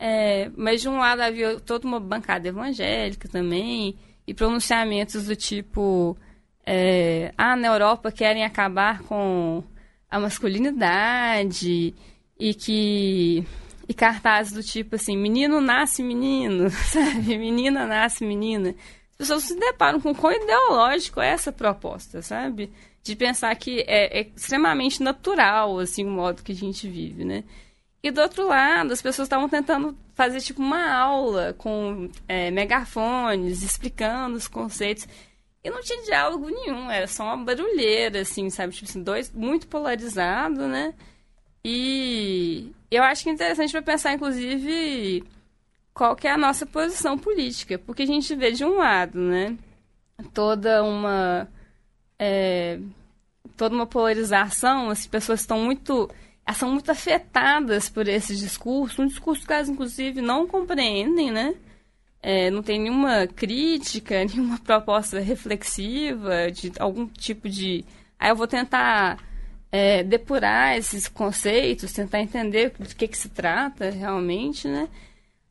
é, mas de um lado havia toda uma bancada evangélica também, e pronunciamentos do tipo: é, ah, na Europa querem acabar com a masculinidade, e que. E cartazes do tipo assim: menino nasce menino, sabe? Menina nasce menina. As pessoas se deparam com quão ideológico é essa proposta, sabe? de pensar que é, é, extremamente natural, assim, o modo que a gente vive, né? E do outro lado, as pessoas estavam tentando fazer, tipo, uma aula com é, megafones, explicando os conceitos. E não tinha diálogo nenhum, era só uma barulheira, assim, sabe? Tipo assim, dois, muito polarizado, né? E eu acho que é interessante para pensar, inclusive, qual que é a nossa posição política. Porque a gente vê, de um lado, né? Toda uma é, toda uma polarização, as pessoas estão muito são muito afetadas por esse discurso, um discurso que elas, inclusive, não compreendem, né? É, não tem nenhuma crítica, nenhuma proposta reflexiva de algum tipo de... Aí eu vou tentar é, depurar esses conceitos, tentar entender do que, que se trata realmente, né?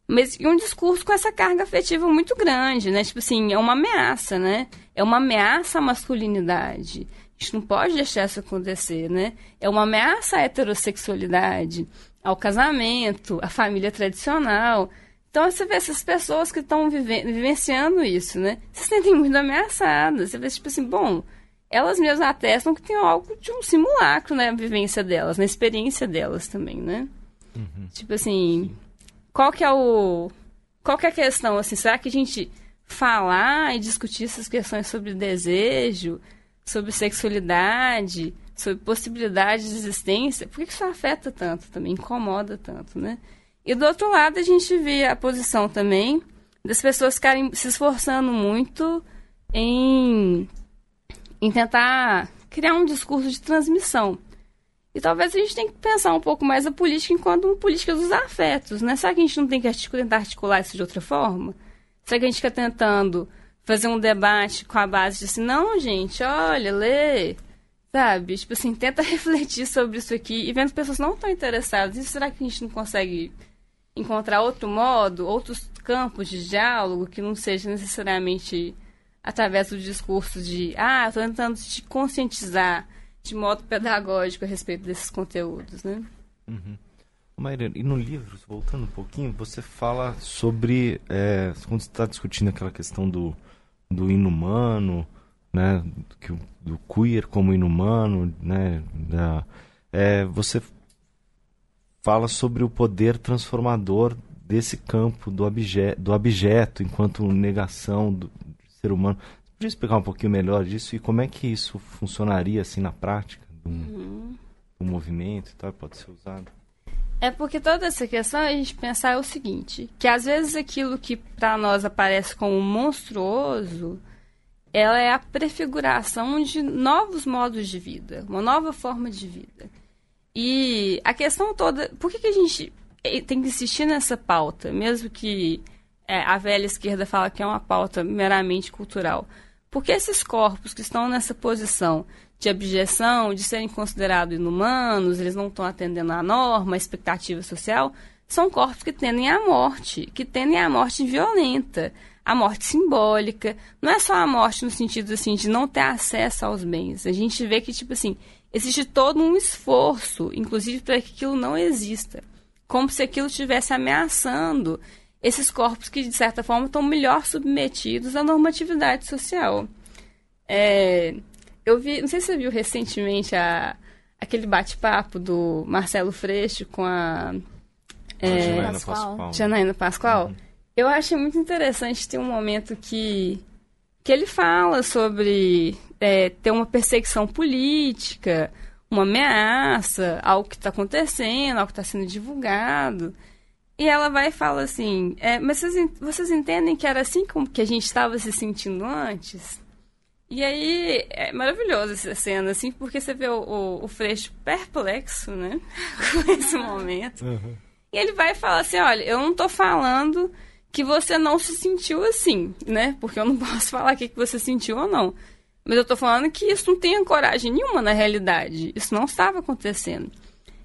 Mas e um discurso com essa carga afetiva muito grande, né? Tipo assim, é uma ameaça, né? É uma ameaça à masculinidade. A gente não pode deixar isso acontecer, né? É uma ameaça à heterossexualidade, ao casamento, à família tradicional. Então você vê essas pessoas que estão vive vivenciando isso, né? Se sentem muito ameaçadas. Você vê, tipo assim, bom, elas mesmas atestam que tem algo de um simulacro na vivência delas, na experiência delas também, né? Uhum. Tipo assim, qual que é o qual que é a questão assim será que a gente falar e discutir essas questões sobre desejo sobre sexualidade sobre possibilidade de existência por que isso afeta tanto também incomoda tanto né e do outro lado a gente vê a posição também das pessoas ficarem se esforçando muito em em tentar criar um discurso de transmissão e talvez a gente tenha que pensar um pouco mais a política enquanto uma política dos afetos, né? Será que a gente não tem que articular, tentar articular isso de outra forma? Será que a gente fica tentando fazer um debate com a base de assim, não, gente, olha, lê, sabe? Tipo assim, tenta refletir sobre isso aqui e vendo que pessoas não estão interessadas. E será que a gente não consegue encontrar outro modo, outros campos de diálogo que não seja necessariamente através do discurso de ah, estou tentando te conscientizar de modo pedagógico a respeito desses conteúdos, né? Uhum. Maíra, e no livro, voltando um pouquinho, você fala sobre, é, quando está discutindo aquela questão do, do inumano, né, do, queer como inumano, né, da, é, você fala sobre o poder transformador desse campo do, obje, do objeto enquanto negação do, do ser humano. Você podia explicar um pouquinho melhor disso e como é que isso funcionaria assim na prática do, uhum. do movimento e tal, pode ser usado? É porque toda essa questão a gente pensar é o seguinte, que às vezes aquilo que para nós aparece como monstruoso, ela é a prefiguração de novos modos de vida, uma nova forma de vida. E a questão toda, por que, que a gente tem que insistir nessa pauta, mesmo que é, a velha esquerda fala que é uma pauta meramente cultural? Porque esses corpos que estão nessa posição de abjeção, de serem considerados inumanos, eles não estão atendendo à norma, à expectativa social, são corpos que tendem à morte, que tendem à morte violenta, à morte simbólica. Não é só a morte no sentido assim de não ter acesso aos bens. A gente vê que tipo assim, existe todo um esforço, inclusive para que aquilo não exista, como se aquilo estivesse ameaçando esses corpos que de certa forma estão melhor submetidos à normatividade social. É, eu vi, não sei se você viu recentemente a, aquele bate-papo do Marcelo Freixo com a. É, Janaína Pascoal. Janaína Pascoal. Uhum. Eu achei muito interessante ter um momento que, que ele fala sobre é, ter uma perseguição política, uma ameaça, algo que está acontecendo, algo que está sendo divulgado. E ela vai e fala assim: é, Mas vocês, vocês entendem que era assim como que a gente estava se sentindo antes? E aí, é maravilhoso essa cena, assim, porque você vê o, o, o Freixo perplexo, né? Com esse momento. Uhum. E ele vai falar assim: olha, eu não tô falando que você não se sentiu assim, né? Porque eu não posso falar o que você sentiu ou não. Mas eu tô falando que isso não tem coragem nenhuma na realidade. Isso não estava acontecendo.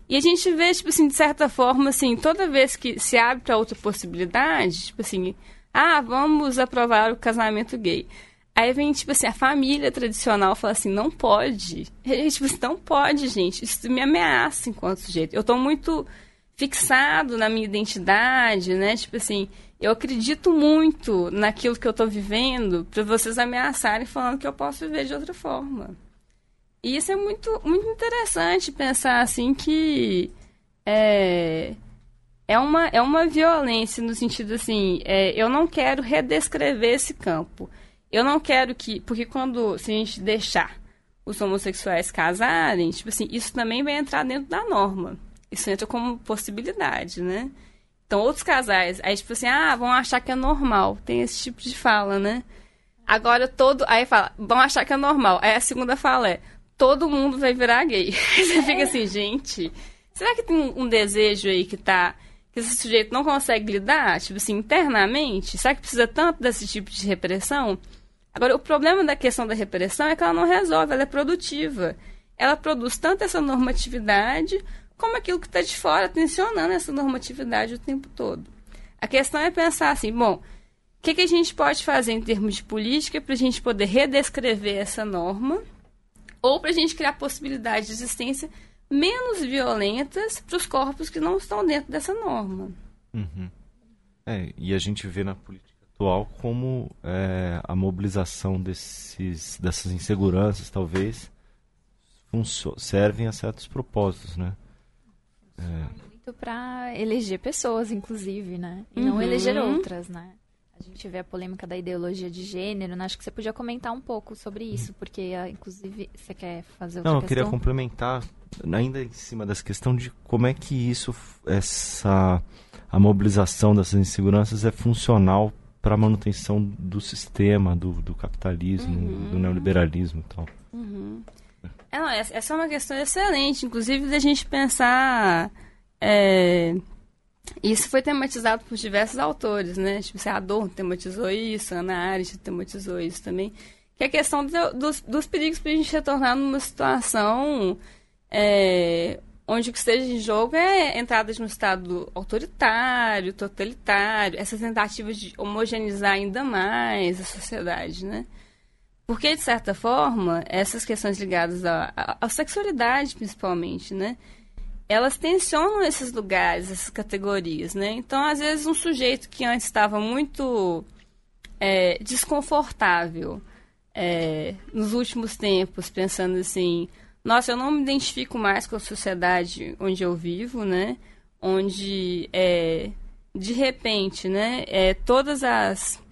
E a gente vê, tipo assim, de certa forma, assim, toda vez que se abre para outra possibilidade, tipo assim, ah, vamos aprovar o casamento gay. Aí vem, tipo assim, a família tradicional fala assim, não pode. E, tipo assim, não pode, gente. Isso me ameaça enquanto sujeito. Eu tô muito fixado na minha identidade, né? Tipo assim, eu acredito muito naquilo que eu tô vivendo para vocês ameaçarem falando que eu posso viver de outra forma. E isso é muito, muito interessante pensar assim que é, é, uma, é uma violência no sentido assim, é, eu não quero redescrever esse campo. Eu não quero que. Porque quando. Se a gente deixar os homossexuais casarem, tipo assim, isso também vai entrar dentro da norma. Isso entra como possibilidade, né? Então, outros casais, aí, tipo assim, ah, vão achar que é normal. Tem esse tipo de fala, né? Agora todo. Aí fala, vão achar que é normal. Aí a segunda fala é, todo mundo vai virar gay. Aí você fica assim, gente, será que tem um, desejo aí que tá. que esse sujeito não consegue lidar, tipo assim, internamente? Será que precisa tanto desse tipo de repressão? Agora, o problema da questão da repressão é que ela não resolve, ela é produtiva. Ela produz tanto essa normatividade como aquilo que está de fora, tensionando essa normatividade o tempo todo. A questão é pensar assim, bom, o que, que a gente pode fazer em termos de política para a gente poder redescrever essa norma ou para a gente criar possibilidades de existência menos violentas para os corpos que não estão dentro dessa norma. Uhum. É, e a gente vê na política atual como é, a mobilização desses, dessas inseguranças, talvez, servem a certos propósitos, né? É. Muito para eleger pessoas, inclusive, né? E uhum. não eleger outras, né? A gente vê a polêmica da ideologia de gênero, né? Acho que você podia comentar um pouco sobre isso, porque, ah, inclusive, você quer fazer outra Não, eu questão? queria complementar, ainda em cima dessa questão de como é que isso, essa, a mobilização dessas inseguranças é funcional para a manutenção do sistema, do, do capitalismo, uhum. do neoliberalismo e tal. Uhum. É, não, essa é uma questão excelente, inclusive da gente pensar. É, isso foi tematizado por diversos autores, né? Tipo, você Adorno tematizou isso, Ana Arendt tematizou isso também. Que é a questão do, dos, dos perigos para a gente retornar numa situação é, onde o que esteja em jogo é entrada de um Estado autoritário, totalitário, essas tentativas de homogeneizar ainda mais a sociedade, né? Porque, de certa forma, essas questões ligadas à, à, à sexualidade, principalmente, né? Elas tensionam esses lugares, essas categorias, né? Então, às vezes, um sujeito que antes estava muito é, desconfortável é, nos últimos tempos, pensando assim, nossa, eu não me identifico mais com a sociedade onde eu vivo, né? Onde, é, de repente, né? É, todas as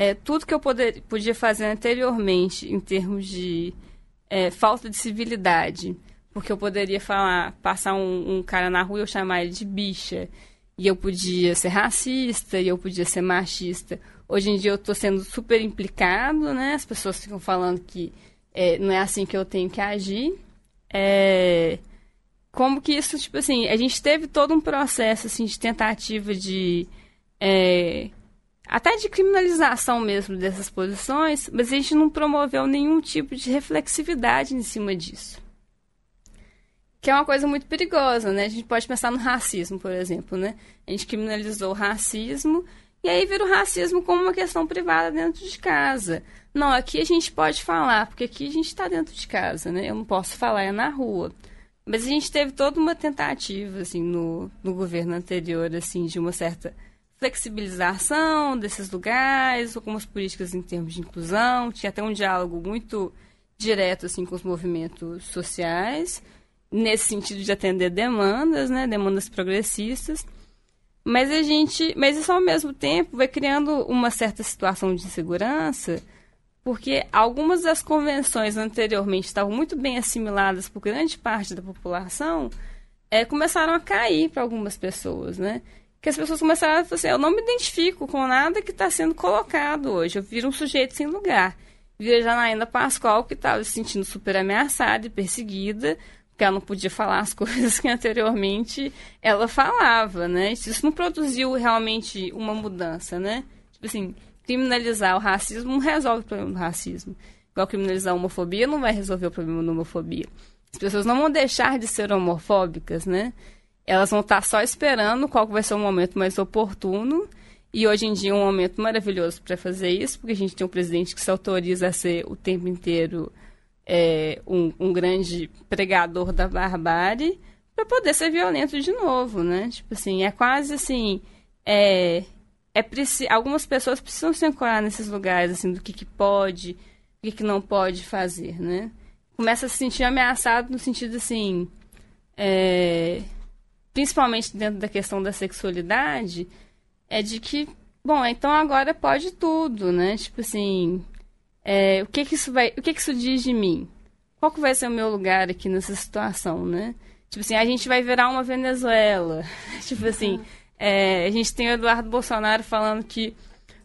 é, tudo que eu poder, podia fazer anteriormente em termos de é, falta de civilidade, porque eu poderia falar, passar um, um, cara na rua e eu chamar ele de bicha, e eu podia ser racista, e eu podia ser machista. Hoje em dia eu estou sendo super implicado, né? As pessoas ficam falando que é, não é assim que eu tenho que agir. É, como que isso, tipo assim, a gente teve todo um processo assim, de tentativa de é, até de criminalização mesmo dessas posições, mas a gente não promoveu nenhum tipo de reflexividade em cima disso. Que é uma coisa muito perigosa, né? A gente pode pensar no racismo, por exemplo, né? A gente criminalizou o racismo e aí vira o racismo como uma questão privada dentro de casa. Não, aqui a gente pode falar, porque aqui a gente está dentro de casa, né? Eu não posso falar, é na rua. Mas a gente teve toda uma tentativa, assim, no, no governo anterior, assim, de uma certa flexibilização desses lugares, algumas políticas em termos de inclusão, tinha até um diálogo muito direto assim com os movimentos sociais, nesse sentido de atender demandas, né, demandas progressistas. Mas a gente, mas isso ao mesmo tempo vai criando uma certa situação de insegurança, porque algumas das convenções anteriormente estavam muito bem assimiladas por grande parte da população, é, começaram a cair para algumas pessoas, né? que as pessoas começaram a falar assim, eu não me identifico com nada que está sendo colocado hoje, eu viro um sujeito sem lugar. Vi a Janaína Pascoal, que estava se sentindo super ameaçada e perseguida, porque ela não podia falar as coisas que anteriormente ela falava, né? Isso não produziu realmente uma mudança, né? Tipo assim, criminalizar o racismo não resolve o problema do racismo. Igual criminalizar a homofobia não vai resolver o problema da homofobia. As pessoas não vão deixar de ser homofóbicas, né? elas vão estar só esperando qual vai ser o momento mais oportuno. E hoje em dia é um momento maravilhoso para fazer isso, porque a gente tem um presidente que se autoriza a ser o tempo inteiro é, um, um, grande pregador da barbárie para poder ser violento de novo, né? Tipo assim, é quase assim, é, é algumas pessoas precisam se ancorar nesses lugares assim do que, que pode, o que, que não pode fazer, né? Começa a se sentir ameaçado no sentido assim, é, principalmente dentro da questão da sexualidade, é de que, bom, então agora pode tudo, né? Tipo assim, é, o que que isso vai, o que que isso diz de mim? Qual que vai ser o meu lugar aqui nessa situação, né? Tipo assim, a gente vai virar uma Venezuela. tipo assim, é, a gente tem o Eduardo Bolsonaro falando que,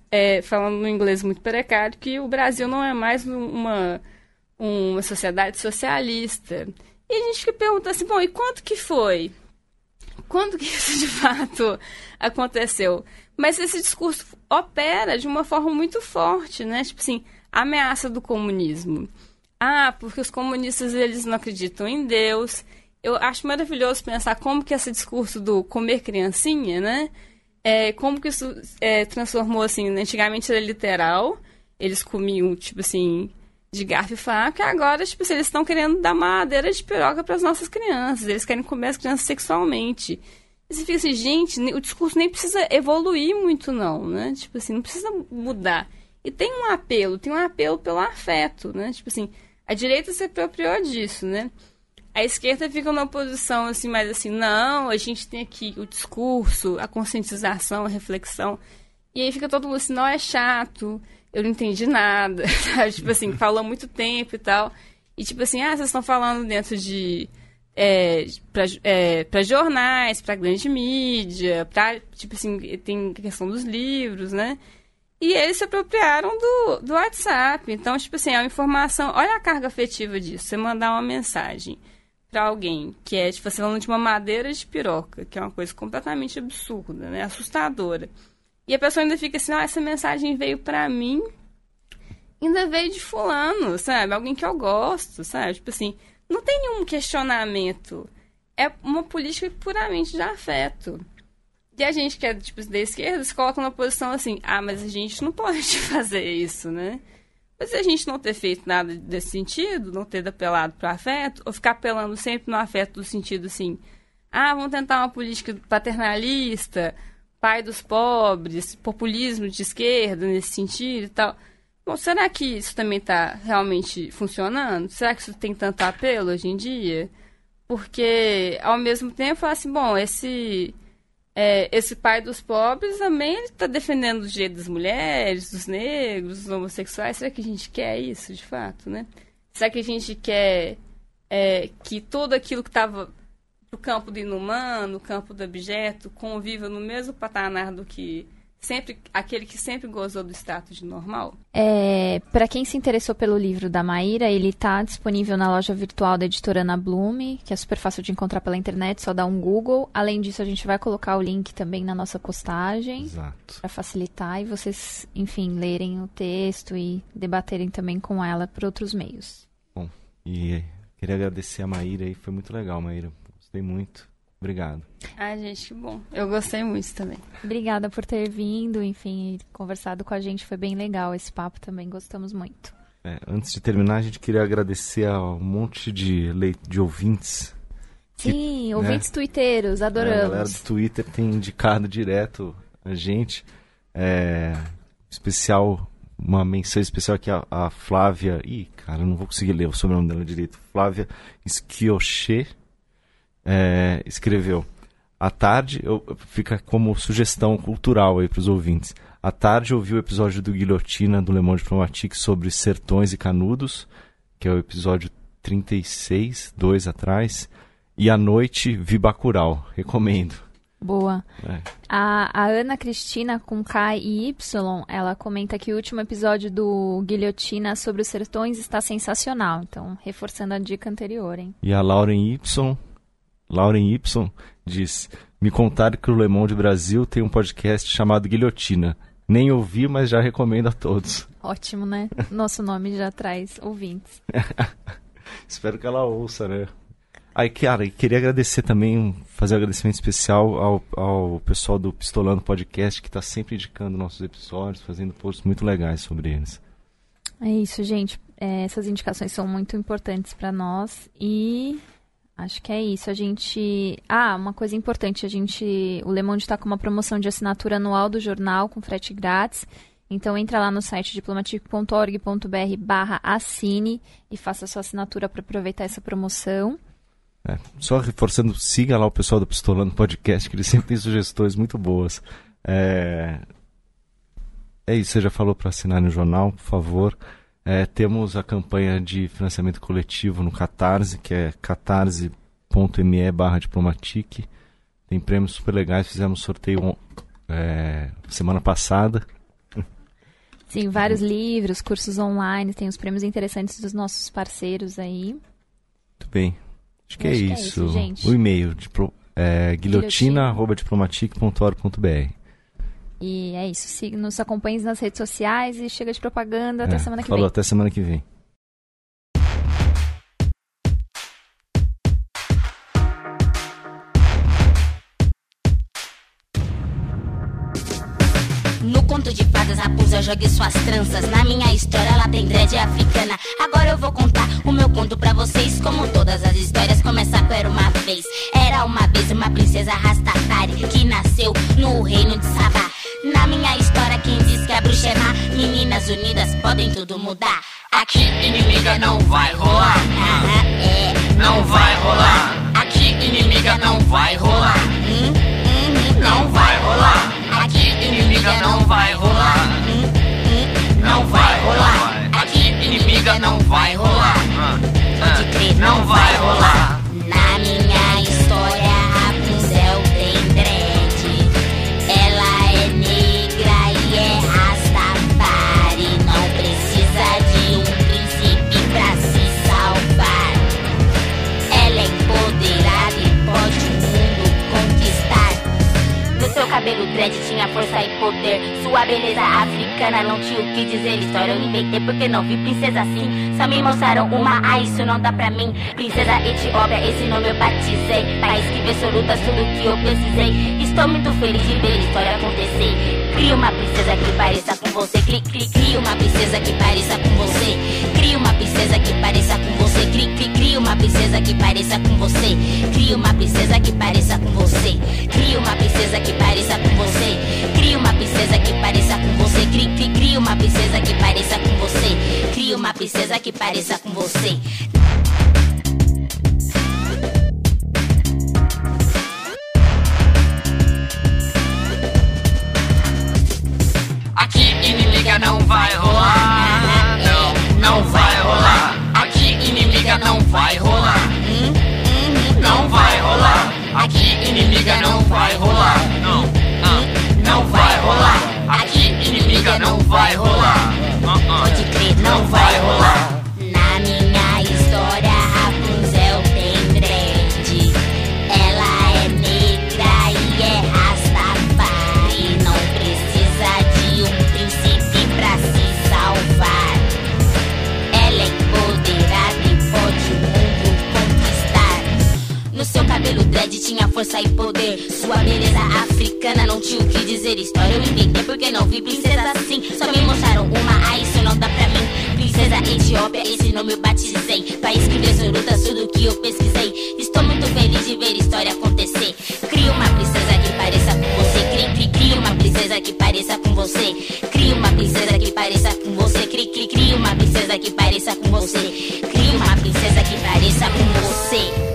é, falando no inglês muito precário, que o Brasil não é mais uma, uma sociedade socialista. E a gente fica perguntando assim, bom, e quanto que foi? Quando que isso de fato aconteceu? Mas esse discurso opera de uma forma muito forte, né? Tipo assim, ameaça do comunismo. Ah, porque os comunistas eles não acreditam em Deus. Eu acho maravilhoso pensar como que esse discurso do comer criancinha, né? É, como que isso é, transformou assim, antigamente era literal, eles comiam, tipo assim, de garfo e faca, e agora, tipo, assim, eles estão querendo dar madeira de piroca para as nossas crianças, eles querem comer as crianças sexualmente. E você fica assim, gente, o discurso nem precisa evoluir muito, não, né? Tipo assim, não precisa mudar. E tem um apelo, tem um apelo pelo afeto, né? Tipo assim, a direita se apropriou disso, né? A esquerda fica numa posição assim, mais assim, não, a gente tem aqui o discurso, a conscientização, a reflexão. E aí fica todo mundo assim, não, é chato, eu não entendi nada, sabe? Tipo assim, falou muito tempo e tal. E tipo assim, ah, vocês estão falando dentro de. É, para é, jornais, para grande mídia, pra, tipo assim, tem a questão dos livros, né? E eles se apropriaram do, do WhatsApp. Então, tipo assim, é uma informação. Olha a carga afetiva disso. Você mandar uma mensagem para alguém que é, tipo, você falando de uma madeira de piroca, que é uma coisa completamente absurda, né? Assustadora. E a pessoa ainda fica assim, ah, essa mensagem veio para mim, ainda veio de fulano, sabe? Alguém que eu gosto, sabe? Tipo assim, não tem nenhum questionamento é uma política puramente de afeto. E a gente que é tipo, da esquerda se coloca numa posição assim, ah, mas a gente não pode fazer isso, né? Mas se a gente não ter feito nada desse sentido, não ter apelado para afeto, ou ficar apelando sempre no afeto do sentido assim, ah, vamos tentar uma política paternalista, pai dos pobres, populismo de esquerda nesse sentido e tal. Bom, será que isso também está realmente funcionando? Será que isso tem tanto apelo hoje em dia? Porque, ao mesmo tempo, assim, bom, esse, é, esse pai dos pobres também está defendendo os direitos das mulheres, dos negros, dos homossexuais. Será que a gente quer isso, de fato, né? Será que a gente quer é, que tudo aquilo que estava no campo do inumano, no campo do objeto, conviva no mesmo patamar do que sempre aquele que sempre gozou do status de normal? É, para quem se interessou pelo livro da Maíra, ele está disponível na loja virtual da editora Ana Blume, que é super fácil de encontrar pela internet, só dá um Google. Além disso, a gente vai colocar o link também na nossa postagem para facilitar e vocês, enfim, lerem o texto e debaterem também com ela por outros meios. Bom, e queria agradecer a Maíra e foi muito legal, Maíra. Gostei muito. Obrigado. Ah, gente, que bom. Eu gostei muito também. Obrigada por ter vindo, enfim, conversado com a gente. Foi bem legal esse papo também. Gostamos muito. É, antes de terminar, a gente queria agradecer a um monte de, de ouvintes. Sim, que, ouvintes né? twitteiros, adoramos. É, a galera do Twitter tem indicado direto a gente. É, especial, uma menção especial aqui a, a Flávia. Ih, cara, eu não vou conseguir ler o sobrenome dela direito. Flávia Schiocher é, escreveu: à tarde, eu, fica como sugestão cultural aí para os ouvintes. À tarde ouvi o episódio do Guilhotina do Le Monde Diplomatique sobre sertões e canudos, que é o episódio 36, dois atrás. E à noite vi Bacurau, recomendo. Boa. É. A, a, Ana Cristina, com K e Y, ela comenta que o último episódio do Guilhotina sobre os sertões está sensacional. Então, reforçando a dica anterior, hein? E a Lauren Y Lauren Y diz: Me contaram que o Le Monde Brasil tem um podcast chamado Guilhotina. Nem ouvi, mas já recomendo a todos. Ótimo, né? Nosso nome já traz ouvintes. Espero que ela ouça, né? Aí, cara, queria agradecer também, fazer um agradecimento especial ao, ao pessoal do Pistolando Podcast, que está sempre indicando nossos episódios, fazendo posts muito legais sobre eles. É isso, gente. É, essas indicações são muito importantes para nós e Acho que é isso. A gente. Ah, uma coisa importante: a gente. O Le Monde está com uma promoção de assinatura anual do jornal com frete grátis. Então entra lá no site diplomatic.org.br barra assine e faça sua assinatura para aproveitar essa promoção. É, só reforçando, siga lá o pessoal do Pistolando Podcast, que eles sempre têm sugestões muito boas. É, é isso, você já falou para assinar no jornal, por favor. É, temos a campanha de financiamento coletivo no Catarse, que é catarse.me barra diplomatique. Tem prêmios super legais, fizemos sorteio é, semana passada. Sim, vários livros, cursos online, tem os prêmios interessantes dos nossos parceiros aí. Muito bem. Acho que, é, Acho isso. que é, isso. O e-mail, é, guilhotina.diplomatique.org.br. E é isso. Siga, nos acompanhe nas redes sociais e chega de propaganda. Até é, semana que falou, vem. até semana que vem. No conto de fadas, raposa jogue suas tranças. Na minha história, ela tem dread africana. Agora eu vou contar o meu conto pra vocês. Como todas as histórias, começa com Era uma vez. Era uma vez uma princesa Rastafari que nasceu no reino de Sabá. Na minha história, quem diz que a bruxa é má, meninas unidas podem tudo mudar. Aqui, inimiga, não vai rolar. Ah, é, não vai rolar. Aqui, inimiga, não vai rolar. Hum, hum, não vai rolar. Aqui, inimiga, não vai rolar. Hum, hum, não vai rolar. Aqui, inimiga, não vai rolar. Pode crer, não vai rolar. Cabelo dread tinha força e poder. Sua beleza africana não tinha o que dizer. História eu inventei porque não vi princesa assim. Só me mostraram uma, ah, isso não dá pra mim. Princesa Etiópia, esse nome eu batizei. País que vê lutas, tudo que eu precisei. Estou muito feliz de ver a história acontecer. Cria uma princesa que pareça com você. Cri, cri, uma princesa que pareça com você. Cria uma princesa que pareça com você. Cri, cri, uma princesa que pareça com você. Cria uma princesa que pareça com você. Cria uma princesa que pareça com você. Uma princesa que pareça com você. Cri, cri, cria uma princesa que pareça com você. Cria uma princesa que pareça com você. Aqui inimiga não vai rolar. Não, não vai rolar. Aqui inimiga não vai rolar. Não vai rolar. Pode crer, não vai rolar. Força e poder. Sua beleza africana não tinha o que dizer. História eu inventei porque não vi princesa assim. Só me mostraram uma, ah, isso não dá pra mim. Princesa Etiópia, esse nome eu batizei. País que desoluta tudo que eu pesquisei. Estou muito feliz de ver história acontecer. Cria uma princesa que pareça com você. Cri, cri, cria uma princesa que pareça com você. Cria uma princesa que pareça com você. Cri, cri, cria uma princesa que pareça com você. Cria uma princesa que pareça com você.